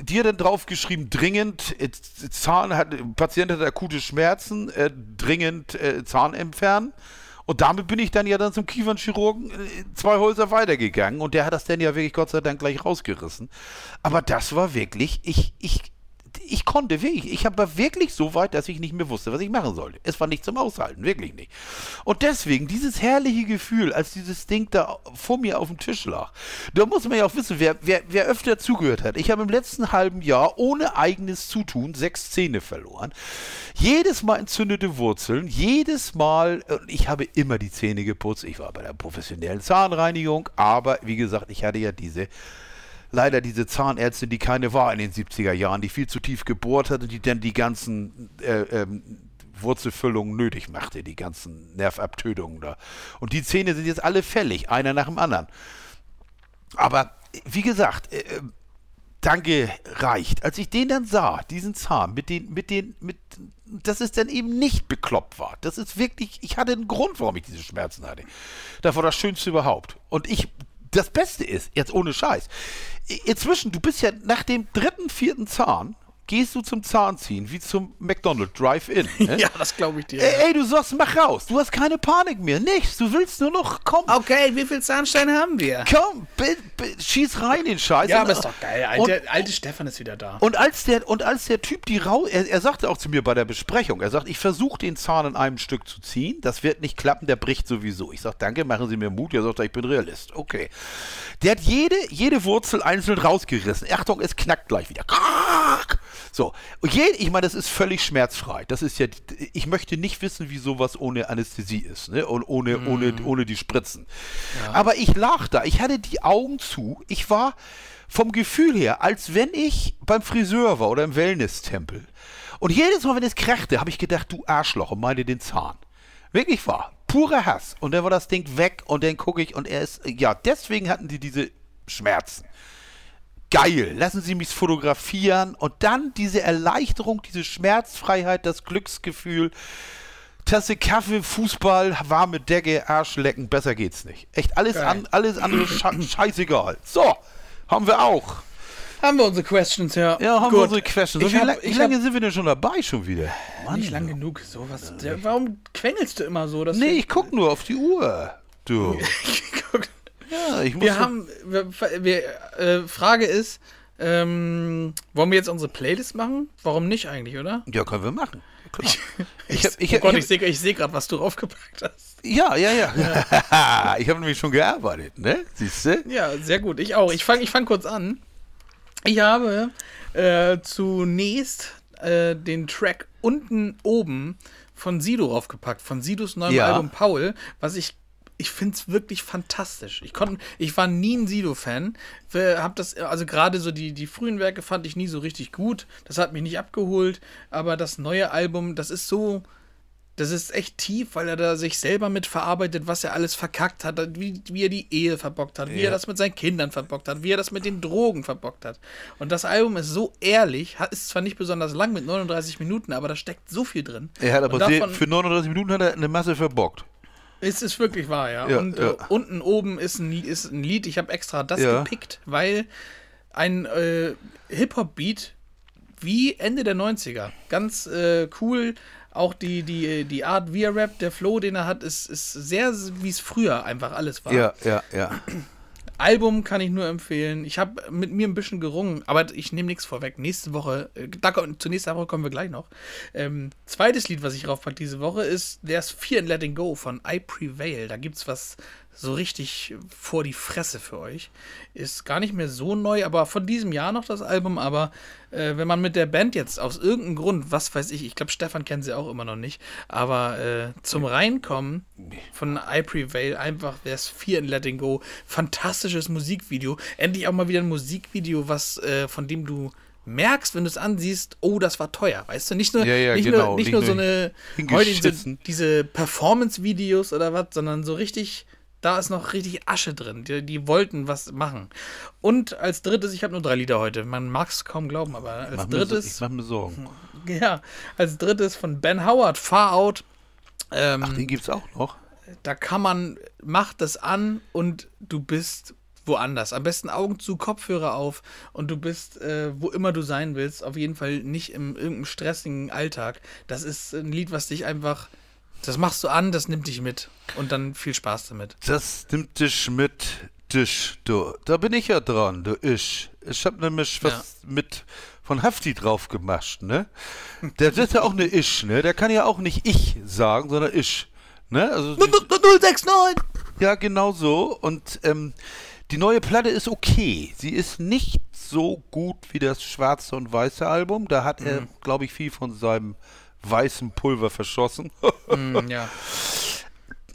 dir dann drauf geschrieben, dringend, äh, Zahn hat, Patient hat akute Schmerzen, äh, dringend äh, Zahn entfernen. Und damit bin ich dann ja dann zum Kiefernchirurgen äh, zwei Häuser weitergegangen und der hat das dann ja wirklich Gott sei Dank gleich rausgerissen. Aber das war wirklich, ich, ich, ich konnte wirklich, ich war wirklich so weit, dass ich nicht mehr wusste, was ich machen sollte. Es war nicht zum Aushalten, wirklich nicht. Und deswegen dieses herrliche Gefühl, als dieses Ding da vor mir auf dem Tisch lag, da muss man ja auch wissen, wer, wer, wer öfter zugehört hat. Ich habe im letzten halben Jahr ohne eigenes Zutun sechs Zähne verloren. Jedes Mal entzündete Wurzeln, jedes Mal, ich habe immer die Zähne geputzt. Ich war bei der professionellen Zahnreinigung, aber wie gesagt, ich hatte ja diese leider diese Zahnärztin, die keine war in den 70er Jahren, die viel zu tief gebohrt hatte, die dann die ganzen äh, ähm, Wurzelfüllungen nötig machte, die ganzen Nervabtötungen da. Und die Zähne sind jetzt alle fällig, einer nach dem anderen. Aber wie gesagt, äh, äh, Danke reicht. Als ich den dann sah, diesen Zahn mit den, mit den, mit, dass es dann eben nicht bekloppt war. Das ist wirklich, ich hatte einen Grund, warum ich diese Schmerzen hatte. Das war das Schönste überhaupt. Und ich, das Beste ist, jetzt ohne Scheiß, inzwischen, du bist ja nach dem dritten, vierten Zahn, gehst du zum Zahnziehen, wie zum McDonald's Drive-In. Ne? Ja, das glaube ich dir. Ey, ey, du sagst, mach raus. Du hast keine Panik mehr. Nichts. Du willst nur noch, komm, Okay, wie viel Zahnsteine haben wir? komm, bi- bi- schieß rein den Scheiß. Ja, Und- aber ist doch geil. Alte, alte Stefan ist wieder da. Und als der, und als der Typ die rau, er, er sagte auch zu mir bei der Besprechung, er sagt, ich versuche den Zahn in einem Stück zu ziehen, das wird nicht klappen, der bricht sowieso. Ich sag, danke, machen Sie mir Mut. Er sagt, ich bin Realist. Okay. Der hat jede, jede Wurzel einzeln rausgerissen. Achtung, es knackt gleich wieder. So. Und je, ich meine, das ist völlig schmerzfrei. Das ist ja, ich möchte nicht wissen, wie sowas ohne Anästhesie ist, ne? Und ohne, ohne, ohne die Spritzen. Aber ich lag da, ich hatte die Augen zu, ich war vom Gefühl her, als wenn ich beim Friseur war oder im Wellness-Tempel. Und jedes Mal, wenn es krachte, habe ich gedacht, du Arschloch, und meine den Zahn. Wirklich wahr. Purer Hass. Und dann war das Ding weg und dann gucke ich und er ist, ja, deswegen hatten die diese Schmerzen. Geil, lassen Sie mich fotografieren und dann diese Erleichterung, diese Schmerzfreiheit, das Glücksgefühl. Tasse Kaffee, Fußball, warme Decke, Arschlecken, besser geht's nicht. Echt alles, an, alles andere sche scheißegal. So, haben wir auch. Haben wir unsere Questions, ja. Ja, haben wir unsere Questions. Ich wie, hab- lang- ich wie lange sind wir denn schon dabei schon wieder? Mann. Nicht lang genug. So was. Der, warum quengelst du immer so? Dass Nee, ich guck nur auf die Uhr. Du. Guck, Ja, ich muss. wir haben. Wir, wir, äh, Frage ist, ähm, wollen wir jetzt unsere Playlist machen? Warum nicht eigentlich, oder? ja, können wir machen. Klar. Ich hab, ich oh Gott, ich ich sehe ich seh gerade, was du draufgepackt hast. ja, ja, ja. ich habe nämlich schon gearbeitet, ne? Siehst du? Ja, sehr gut. Ich auch. Ich fange ich fang kurz an. Ich habe äh, zunächst äh, den Track unten oben von Sido draufgepackt, von Sidos neuem Ja. Album Paul, was ich ich finde es wirklich fantastisch. Ich konnte, ich war nie ein Sido-Fan. Hab das, also gerade so die, die frühen Werke fand ich nie so richtig gut. Das hat mich nicht abgeholt. Aber das neue Album, das ist so, das ist echt tief, weil er da sich selber mit verarbeitet, was er alles verkackt hat, wie, wie er die Ehe verbockt hat, wie Ja. er das mit seinen Kindern verbockt hat, wie er das mit den Drogen verbockt hat. Und das Album ist so ehrlich, ist zwar nicht besonders lang mit 39 Minuten, aber da steckt so viel drin. Er hat aber davon- für 39 Minuten hat er eine Masse verbockt. Es ist wirklich wahr, ja. Ja, und ja. Äh, unten oben ist ein, ist ein Lied, ich habe extra das Ja. gepickt, weil ein äh, Hip-Hop-Beat wie Ende der 90er. Ganz äh, cool. Auch die, die, die Art, wie er rappt, der Flow, den er hat, ist, ist sehr, wie es früher einfach alles war. Ja, ja, ja. Album kann ich nur empfehlen. Ich habe mit mir ein bisschen gerungen, aber ich nehme nichts vorweg. Nächste Woche, äh, da, zur nächsten Woche kommen wir gleich noch. Ähm, zweites Lied, was ich raufpacke diese Woche, ist There's Fear in Letting Go von I Prevail. Da gibt's was so richtig vor die Fresse für euch. Ist gar nicht mehr so neu, aber von diesem Jahr noch das Album. Aber äh, wenn man mit der Band jetzt aus irgendeinem Grund, was weiß ich, ich glaube, Stefan kennt sie auch immer noch nicht, aber äh, zum Reinkommen von I Prevail einfach There's Fear in Letting Go. Fantastisches Musikvideo. Endlich auch mal wieder ein Musikvideo, was äh, von dem du merkst, wenn du es ansiehst, oh, das war teuer, weißt du? Nicht nur, Ja, ja, nicht genau. nur, nicht Nicht nur so eine heute diese Performance-Videos oder was, sondern so richtig, da ist noch richtig Asche drin. Die, die wollten was machen. Und als drittes, ich habe nur drei Lieder heute, man mag es kaum glauben, aber als Mach mir, so, ich drittes, mach mir Sorgen. ja, als drittes von Ben Howard, Far Out. Ähm, Ach, den gibt's auch noch. da kann man, mach das an und du bist woanders. Am besten Augen zu, Kopfhörer auf und du bist, äh, wo immer du sein willst. Auf jeden Fall nicht im irgendeinem stressigen Alltag. Das ist ein Lied, was dich einfach, das machst du an, das nimmt dich mit und dann viel Spaß damit. Das nimmt dich mit dich, du. Da bin ich ja dran, du ich. Ich hab nämlich was mit von Hafti drauf gemacht, ne? Der ist ja auch eine Ich, ne? Der kann ja auch nicht ich sagen, sondern ich. Ne? Also die, 069! ja, genau so. Und ähm, die neue Platte ist okay. Sie ist nicht so gut wie das schwarze und weiße Album. Da hat er, glaube ich, viel von seinem weißen Pulver verschossen. Mm, ja.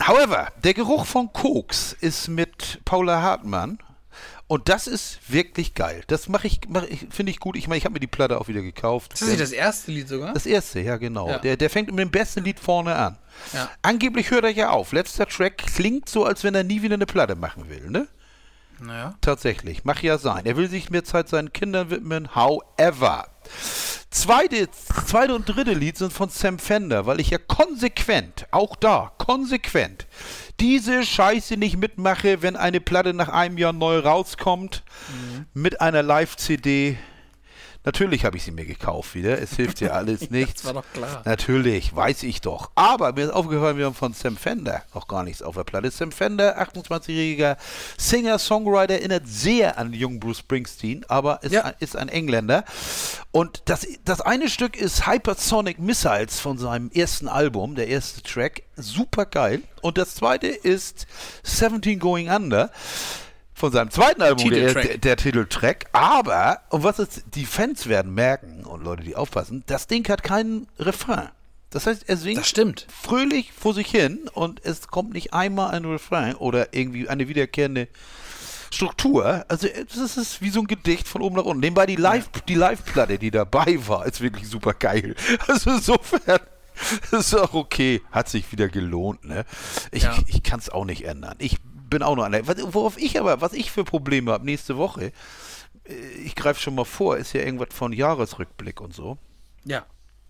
However, der Geruch von Koks ist mit Paula Hartmann. Und das ist wirklich geil. Das mache ich, mach ich finde ich gut. Ich meine, ich habe mir die Platte auch wieder gekauft. Ist das nicht das erste Lied sogar? Das erste, ja genau. Ja. Der, der fängt mit dem besten Lied vorne an. Ja. Angeblich hört er ja auf. Letzter Track klingt so, als wenn er nie wieder eine Platte machen will, ne? Naja. Tatsächlich. Mach ja sein. Er will sich mehr Zeit seinen Kindern widmen. However. Zweite, zweite und dritte Lied sind von Sam Fender, weil ich ja konsequent, auch da, konsequent, diese Scheiße nicht mitmache, wenn eine Platte nach einem Jahr neu rauskommt, mit einer Live-CD. Natürlich habe ich sie mir gekauft wieder. Es hilft ja alles nichts. das war doch klar. Natürlich, weiß ich doch. Aber mir ist aufgefallen, wir haben von Sam Fender noch gar nichts auf der Platte. Sam Fender, 28-jähriger Singer-Songwriter, erinnert sehr an den jungen Bruce Springsteen, aber ist, Ja. ein, ist ein Engländer. Und das, das eine Stück ist Hypersonic Missiles von seinem ersten Album, der erste Track. Super geil. Und das zweite ist 17 Going Under von seinem zweiten Album, der, Titeltrack. der, der Titeltrack. Aber, und was ist, die Fans werden merken, und Leute, die aufpassen, das Ding hat keinen Refrain. Das heißt, er singt fröhlich vor sich hin und es kommt nicht einmal ein Refrain oder irgendwie eine wiederkehrende Struktur. Also es ist wie so ein Gedicht von oben nach unten. Nebenbei die Live, die Live-Platte, die dabei war, ist wirklich super geil. Also insofern ist auch okay. Hat sich wieder gelohnt, ne? Ich, Ja. ich kann es auch nicht ändern. Ich bin auch nur einer. Worauf ich aber, was ich für Probleme habe nächste Woche, äh, ich greife schon mal vor, ist ja irgendwas von Jahresrückblick und so. Ja.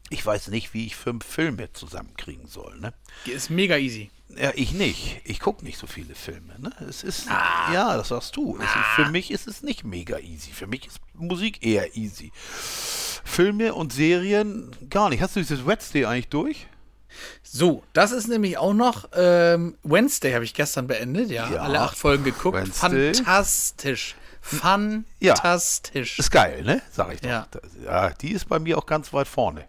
Ich weiß nicht, wie ich fünf Filme zusammenkriegen soll, ne? Ist mega easy. Ja, ich nicht. Ich gucke nicht so viele Filme. Ne? Es ist, Ah. ja, das sagst du. Es ist, für mich ist es nicht mega easy. Für mich ist Musik eher easy. Filme und Serien gar nicht. Hast du dieses Wednesday eigentlich durch? So, das ist nämlich auch noch ähm, Wednesday habe ich gestern beendet, ja. Ja. Alle acht Folgen geguckt. Wednesday. Fantastisch. Fantastisch. Ist geil, ne? Sag ich doch. Ja. Ja, die ist bei mir auch ganz weit vorne.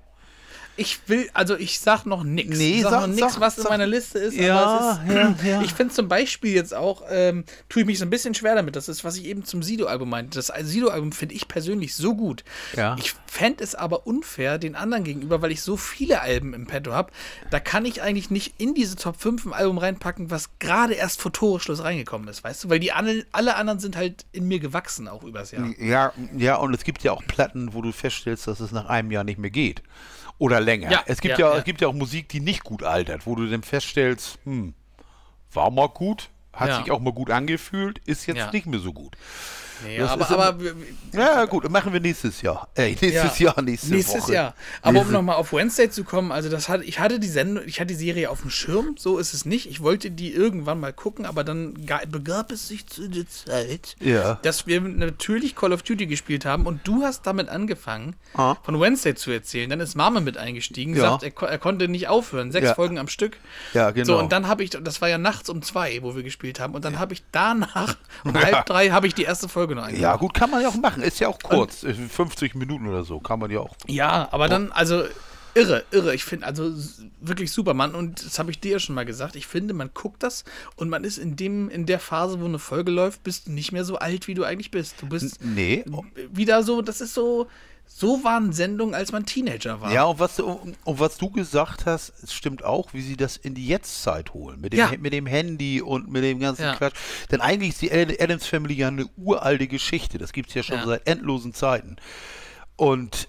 Ich will, also ich sag noch nichts. Nee, ich sag, sag- noch nichts, sag- was in sag- meiner Liste ist. Ja, aber es ist, ja, ja. Ich finde zum Beispiel jetzt auch, ähm, tue ich mich so ein bisschen schwer damit. Das ist, was ich eben zum Sido-Album meinte. Das Sido-Album finde ich persönlich so gut. Ja. Ich fände es aber unfair den anderen gegenüber, weil ich so viele Alben im Petto habe. Da kann ich eigentlich nicht in diese Top 5 ein Album reinpacken, was gerade erst vor Toreschluss reingekommen ist, weißt du? Weil die alle, alle anderen sind halt in mir gewachsen, auch übers Jahr. Ja, ja, und es gibt ja auch Platten, wo du feststellst, dass es nach einem Jahr nicht mehr geht. Oder länger. Ja, es gibt ja, ja, es gibt ja auch Musik, die nicht gut altert, wo du dann feststellst, hm, war mal gut, hat sich auch mal gut angefühlt, ist jetzt nicht mehr so gut. Nee, Das aber, aber wir- Ja, gut, machen wir nächstes Jahr. Ey, nächstes Jahr, nächste Nächstes Woche. Jahr. Aber um Nächste- nochmal auf Wednesday zu kommen, also das hatte, ich hatte die Sendung, ich hatte die Serie auf dem Schirm, so ist es nicht. Ich wollte die irgendwann mal gucken, aber dann ga- begab es sich zu der Zeit, Ja. dass wir natürlich Call of Duty gespielt haben und du hast damit angefangen, Ah. von Wednesday zu erzählen. Dann ist Mama mit eingestiegen, Ja. sagt, er, er konnte nicht aufhören, sechs Ja. Folgen am Stück. Ja, genau. So, und dann habe ich, das war ja nachts um zwei, wo wir gespielt haben, und dann habe ich danach um halb drei habe ich die erste Folge noch Ja, gut, kann man ja auch machen. Ist ja auch kurz. Ist 50 Minuten oder so. Kann man ja auch. Ja, aber dann, also irre, irre. Ich finde, also wirklich super, Mann. Und das habe ich dir ja schon mal gesagt. Ich finde, man guckt das und man ist in dem, in der Phase, wo eine Folge läuft, bist du nicht mehr so alt, wie du eigentlich bist. Du bist Nee. wieder so, das ist so, so waren Sendungen, als man Teenager war. Ja, und was, du- und was du gesagt hast, stimmt auch, wie sie das in die Jetztzeit holen. Mit dem, Ja. mit dem Handy und mit dem ganzen Ja. Quatsch. Denn eigentlich ist die Ad- Addams Family ja eine uralte Geschichte. Das gibt es ja schon Ja. seit endlosen Zeiten. Und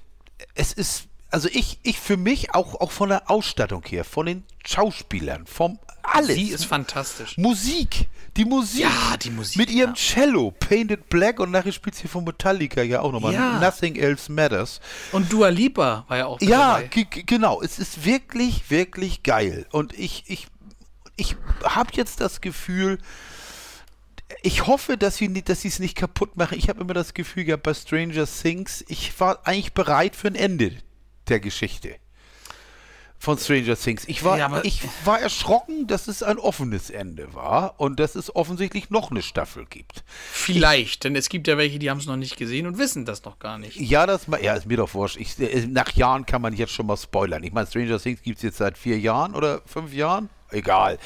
es ist, also ich, ich für mich auch, auch von der Ausstattung her, von den Schauspielern, vom alles. Sie ist fantastisch. Musik, die Musik. Ja, die Musik, Mit ihrem ja. Cello, Painted Black und nachher spielt sie von Metallica ja auch nochmal. Ja. Nothing Else Matters. Und Dua Lipa war ja auch Ja, genau. Es ist wirklich, wirklich geil. Und ich, ich, ich habe jetzt das Gefühl, ich hoffe, dass sie nicht, dass sie es nicht kaputt machen. Ich habe immer das Gefühl gehabt bei Stranger Things, ich war eigentlich bereit für ein Ende der Geschichte von Stranger Things. Ich war, Ja, ich war erschrocken, dass es ein offenes Ende war und dass es offensichtlich noch eine Staffel gibt. Vielleicht, denn es gibt ja welche, die haben es noch nicht gesehen und wissen das noch gar nicht. Ja, das ja, ist mir doch wurscht. Ich, äh, nach Jahren kann man jetzt schon mal spoilern. Ich meine, Stranger Things gibt es jetzt seit vier Jahren oder fünf Jahren. Egal.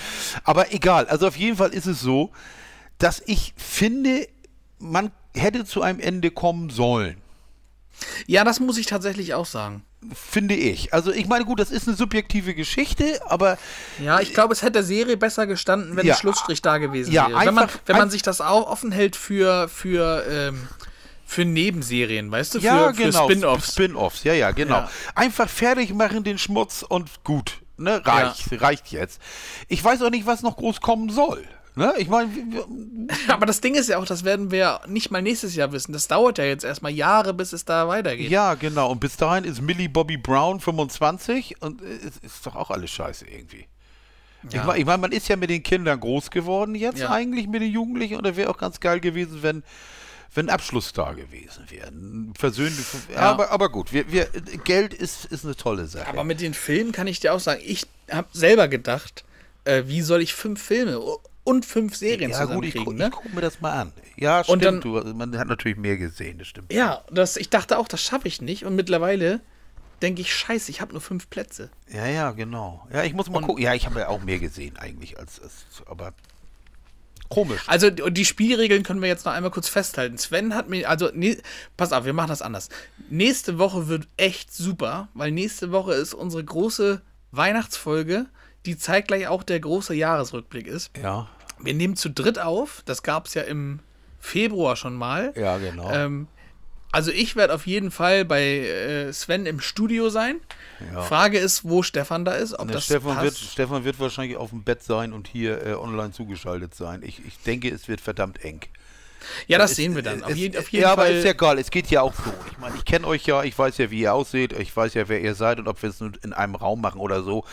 Aber egal. Also auf jeden Fall ist es so, dass ich finde, man hätte zu einem Ende kommen sollen. Ja, das muss ich tatsächlich auch sagen. Finde ich. Also ich meine, gut, das ist eine subjektive Geschichte, aber Ja, ich glaube, es hätte der Serie besser gestanden, wenn Ja. der Schlussstrich da gewesen Ja, wäre. Wenn man, einfach- wenn man sich das auch offen hält für, für, ähm, für Nebenserien, weißt du? Für, ja, für genau. Spin-Offs. Spin-offs, ja, ja, genau. Ja. Einfach fertig machen den Schmutz und gut. Ne, reicht, reicht jetzt. Ich weiß auch nicht, was noch groß kommen soll. Ne? Ich meine, Aber das Ding ist ja auch, das werden wir nicht mal nächstes Jahr wissen. Das dauert ja jetzt erstmal Jahre, bis es da weitergeht. Ja, genau. Und bis dahin ist Millie Bobby Brown 25 und äh, es ist doch auch alles scheiße irgendwie. Ich Ja. meine, ich mein, man ist ja mit den Kindern groß geworden jetzt Ja. eigentlich, mit den Jugendlichen. Und da wäre auch ganz geil gewesen, wenn, wenn ein Abschluss da gewesen wäre. Versöhnlich. Ja. Aber, aber gut, wir, wir, Geld ist, ist eine tolle Sache. Aber mit den Filmen kann ich dir auch sagen, ich habe selber gedacht, äh, wie soll ich fünf Filme und fünf Serien ja gut, ich, gu- ne? ich gucke mir das mal an. Ja, Und stimmt. dann- du, man hat natürlich mehr gesehen, das stimmt. Ja, das, ich dachte auch, das schaffe ich nicht. Und mittlerweile denke ich, scheiße, ich habe nur fünf Plätze. Ja, ja, genau. Ja, ich muss mal gucken. Ja, ich habe ja auch mehr gesehen eigentlich als, als aber komisch. Also die, Spielregeln können wir jetzt noch einmal kurz festhalten. Sven hat mir, also, ne, pass auf, wir machen das anders. Nächste Woche wird echt super, weil nächste Woche ist unsere große Weihnachtsfolge, die zeitgleich auch der große Jahresrückblick ist. Ja, Wir nehmen zu dritt auf, das gab es ja im Februar schon mal. ja, genau. Ähm, also ich werde auf jeden Fall bei äh, Sven im Studio sein. Ja. Frage ist, wo Stefan da ist, ob Ne, das Stefan, passt. wird, Stefan wird wahrscheinlich auf dem Bett sein und hier äh, online zugeschaltet sein. Ich, ich denke, es wird verdammt eng. Ja, das sehen wir dann. Auf, jeden- auf jeden ja, Fall. aber ist ja egal. Es geht ja auch so. Ich meine, ich kenne euch ja. Ich weiß ja, wie ihr aussieht. Ich weiß ja, wer ihr seid und ob wir es nun in einem Raum machen oder so.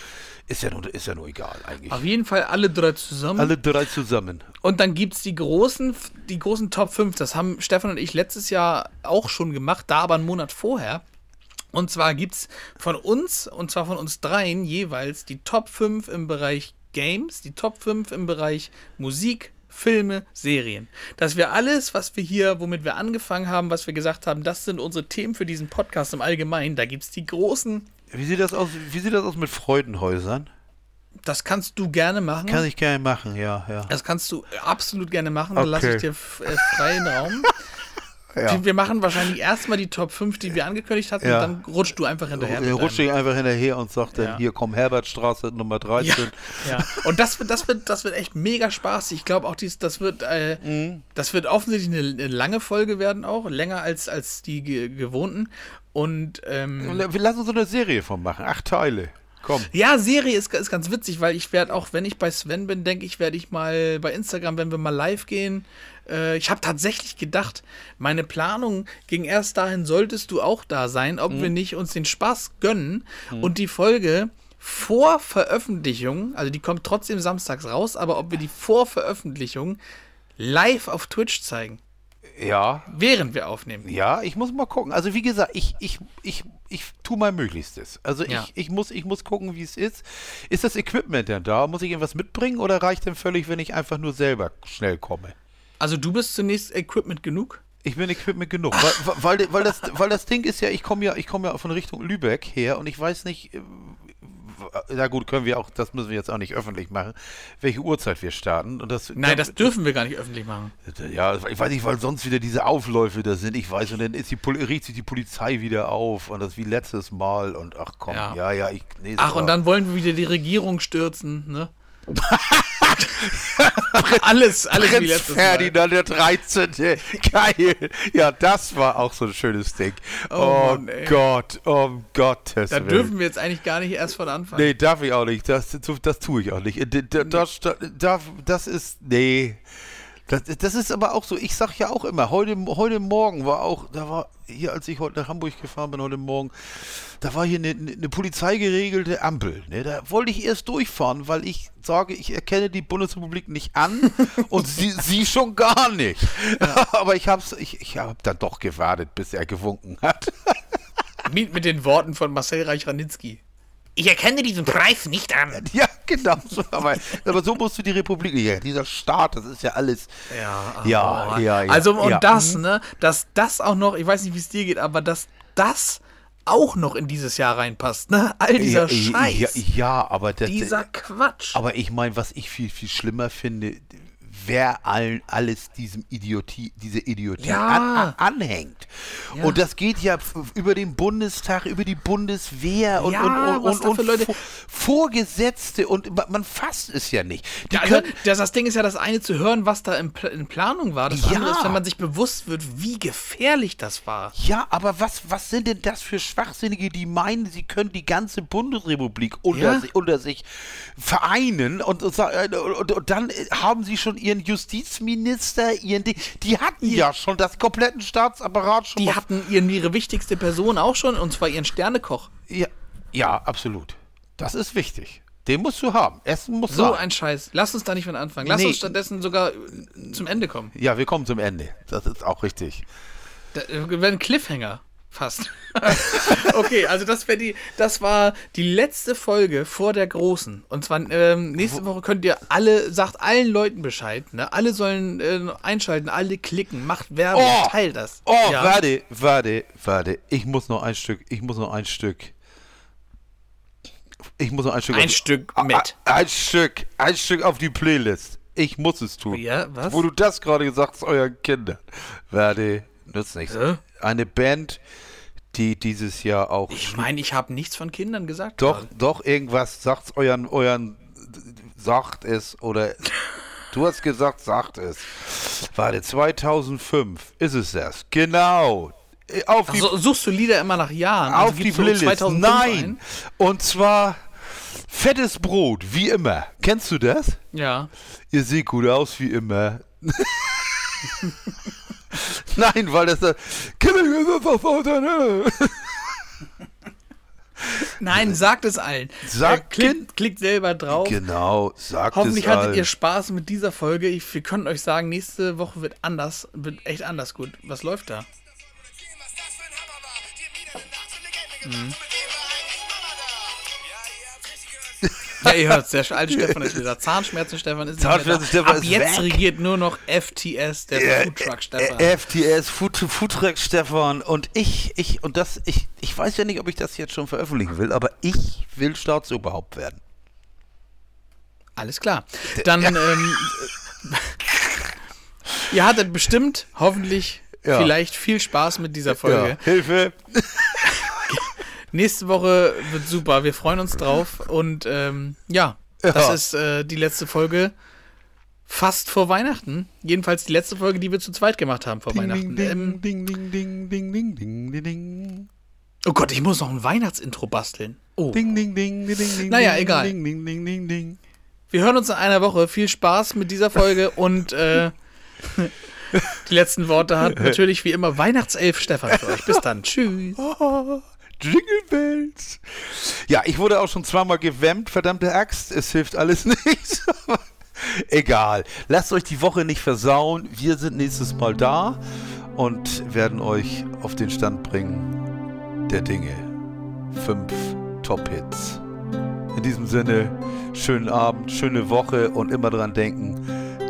Ist ja nur, ist ja nur egal eigentlich. auf jeden Fall alle drei zusammen. Alle drei zusammen. Und dann gibt es die großen, die großen Top 5. Das haben Stefan und ich letztes Jahr auch schon gemacht, da aber einen Monat vorher. Und zwar gibt es von uns, und zwar von uns dreien jeweils, die Top 5 im Bereich Games, die Top 5 im Bereich Musik, Filme, Serien. Dass wir alles, was wir hier, womit wir angefangen haben, was wir gesagt haben, das sind unsere Themen für diesen Podcast im Allgemeinen. Da gibt es die großen, Wie sieht das aus? Wie sieht das aus mit Freudenhäusern? das kannst du gerne machen. Kann ich gerne machen, ja, ja. Das kannst du absolut gerne machen, dann lasse Okay. ich dir äh, freien Raum. Ja. Wir- machen wahrscheinlich erstmal die Top 5, die wir angekündigt hatten, Ja. und dann rutschst du einfach hinterher. Er rutscht deinem- ich einfach hinterher und sagt dann, Ja. hier komm Herbertstraße Nummer ja, 13. ja. Und das wird, das wird, das wird echt mega spaßig. Ich glaube auch, dies, das wird, äh, Mhm. das wird offensichtlich eine, eine lange Folge werden auch, länger als, als die ge gewohnten. Und ähm, Wir lassen so eine Serie von machen. Acht Teile. Komm. Ja, Serie ist, ist ganz witzig, weil ich werde auch, wenn ich bei Sven bin, denke ich, werde ich mal bei Instagram, wenn wir mal live gehen. Äh, ich habe tatsächlich gedacht, meine Planung ging erst dahin, solltest du auch da sein, ob wir nicht uns den Spaß gönnen und die Folge vor Veröffentlichung, also die kommt trotzdem samstags raus, aber ob wir die vor Veröffentlichung live auf Twitch zeigen, Ja, während wir aufnehmen. Ja, ich muss mal gucken. Also wie gesagt, ich, ich, ich, ich tue mein Möglichstes. Also Ja. ich, ich, muss, ich muss gucken, wie es ist. Ist das Equipment denn da? Muss ich irgendwas mitbringen oder reicht denn völlig, wenn ich einfach nur selber schnell komme? Also du bist zunächst Equipment genug? Ich bin Equipment genug. Weil, weil, weil, das, weil das Ding ist ja, ich komme ja, ich komme ja von Richtung Lübeck her und ich weiß nicht, äh, na gut, können wir auch, das müssen wir jetzt auch nicht öffentlich machen, welche Uhrzeit wir starten. Und das, Nein, das dürfen wir gar nicht öffentlich machen. Ja, ich weiß nicht, weil sonst wieder diese Aufläufe da sind. Ich weiß, und dann ist die, riecht sich die Polizei wieder auf und das wie letztes Mal und ach komm, Ja. ja, ja, ich. Nee, Ach, und dann wollen wir wieder die Regierung stürzen, ne? alles, alles wie Prinz letztes Mal. Ferdinand der 13. Geil. Ja, das war auch so ein schönes Ding. Oh Oh, Mann. Gott, um Gottes Da Willen. dürfen wir jetzt eigentlich gar nicht erst von Anfang. Nee, darf ich auch nicht. Das, das tue ich auch nicht. Äh, Das, das, das ist. Nee. Das, das ist aber auch so, ich sag ja auch immer, heute, heute Morgen war auch, da war hier, als ich heute nach Hamburg gefahren bin, heute Morgen, da war hier eine, eine polizeigeregelte Ampel. Ne? Da wollte ich erst durchfahren, weil ich sage, ich erkenne die Bundesrepublik nicht an und sie, sie schon gar nicht. Aber ich hab's, ich, ich habe dann doch gewartet, bis er gewunken hat. Mit, mit den Worten von Marcel Reich-Ranitzky. Ich erkenne diesen Preis nicht an. Ja, genau. So, aber, aber so musst du die Republik. Ja, dieser Staat, das ist ja alles. Ja, Ja, oh. ja, ja. Also, und ja. das, ne, dass das auch noch, ich weiß nicht, wie es dir geht, aber dass das auch noch in dieses Jahr reinpasst, ne? All dieser ja, Scheiß. Ja, ja, aber das, dieser Quatsch. Aber ich meine, was ich viel, viel schlimmer finde, wer allen alles diesem Idiotie, diese Idiotie Ja. an, an, anhängt. Ja. Und das geht ja über den Bundestag, über die Bundeswehr und, Ja, und, und, und, und Leute- Vor- Vorgesetzte und man, fasst es ja nicht. Die Ja, also, das, das Ding ist ja das eine zu hören, was da in, in Planung war. Das andere ist, wenn man sich bewusst wird, wie gefährlich das war. Ja, aber was, was sind denn das für Schwachsinnige, die meinen, sie können die ganze Bundesrepublik unter, sich, unter sich vereinen und, äh, und, und dann haben sie schon ihren Justizminister, ihren Ding. Die hatten ja schon das kompletten Staatsapparat schon. Die hatten ihren, ihre wichtigste Person auch schon, und zwar ihren Sternekoch. ja, ja, absolut. Das ist wichtig. Den musst du haben. Essen muss So sein. ein Scheiß. Lass uns da nicht von anfangen. Lass Nee. uns stattdessen sogar äh, zum Ende kommen. Ja, wir kommen zum Ende. Das ist auch richtig. Da äh, wäre ein Cliffhanger. Fast. okay, also das wäre die, das war die letzte Folge vor der großen. Und zwar ähm, nächste Woche könnt ihr alle, sagt allen Leuten Bescheid, ne? Alle sollen äh, einschalten, alle klicken, macht Werbung, Oh! teilt das. Oh, ja. warte, warte, warte. Ich muss noch ein Stück. Ich muss noch ein Stück. Ich muss noch ein Stück. Ein auf, Stück Ah, mit. ah, Ein Stück. Ein Stück auf die Playlist. Ich muss es tun. Ja, was? Wo du das gerade gesagt hast, euren Kindern. Warte, nützt nichts. Hä? Eine Band, die dieses Jahr auch. Ich meine, ich habe nichts von Kindern gesagt. Doch, gerade. doch, irgendwas, sagt's euren, euren, sagt es, oder du hast gesagt, sagt es. Warte, 2005 ist es das. Genau. Auf die, Also, suchst du Lieder immer nach Jahren? auf also die gibst du Playlist. 2005 Nein. ein? Und zwar fettes Brot, wie immer. Kennst du das? Ja. Ihr seht gut aus, wie immer. Nein, weil das da. Nein, sagt es allen. Sagt- Äh, klickt, klickt selber drauf. Genau, sagt Hoffentlich es hattet allen. ihr Spaß mit dieser Folge. Ich, wir können euch sagen, nächste Woche wird anders, wird echt anders gut. Was läuft da? Mhm. Ja, ihr hört der alte Stefan ist wieder. Zahnschmerzen Stefan ist. Zahnschmerzen Stefan Ab ist jetzt weg. regiert nur noch FTS, der Ja, Foodtruck Stefan. äh, FTS, Food, Foodtruck Stefan und ich, ich, und das, ich, ich weiß ja nicht, ob ich das jetzt schon veröffentlichen will, aber ich will Staatsoberhaupt werden. Alles klar. Dann, ähm, ihr hattet bestimmt, hoffentlich, Ja. vielleicht viel Spaß mit dieser Folge. Ja, Hilfe! Nächste Woche wird super. Wir freuen uns drauf. Und ähm, ja, ja, das ist äh, die letzte Folge fast vor Weihnachten. Jedenfalls die letzte Folge, die wir zu zweit gemacht haben vor Weihnachten. Oh Gott, ich muss noch ein Weihnachtsintro basteln. Oh. Ding, ding, ding, ding, ding. Naja, egal. Ding, ding, ding, ding, ding. Wir hören uns in einer Woche. Viel Spaß mit dieser Folge und äh, die letzten Worte hat natürlich wie immer Weihnachtself Stefan für euch. Bis dann. Tschüss. Jingle Bells. Ja, ich wurde auch schon zweimal gewämmt, verdammte Axt. Es hilft alles nichts. Egal. Lasst euch die Woche nicht versauen. Wir sind nächstes Mal da und werden euch auf den Stand bringen der Dinge. Fünf Top-Hits. In diesem Sinne, schönen Abend, schöne Woche und immer dran denken,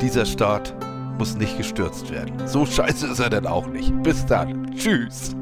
dieser Start muss nicht gestürzt werden. So scheiße ist er denn auch nicht. Bis dann. Tschüss.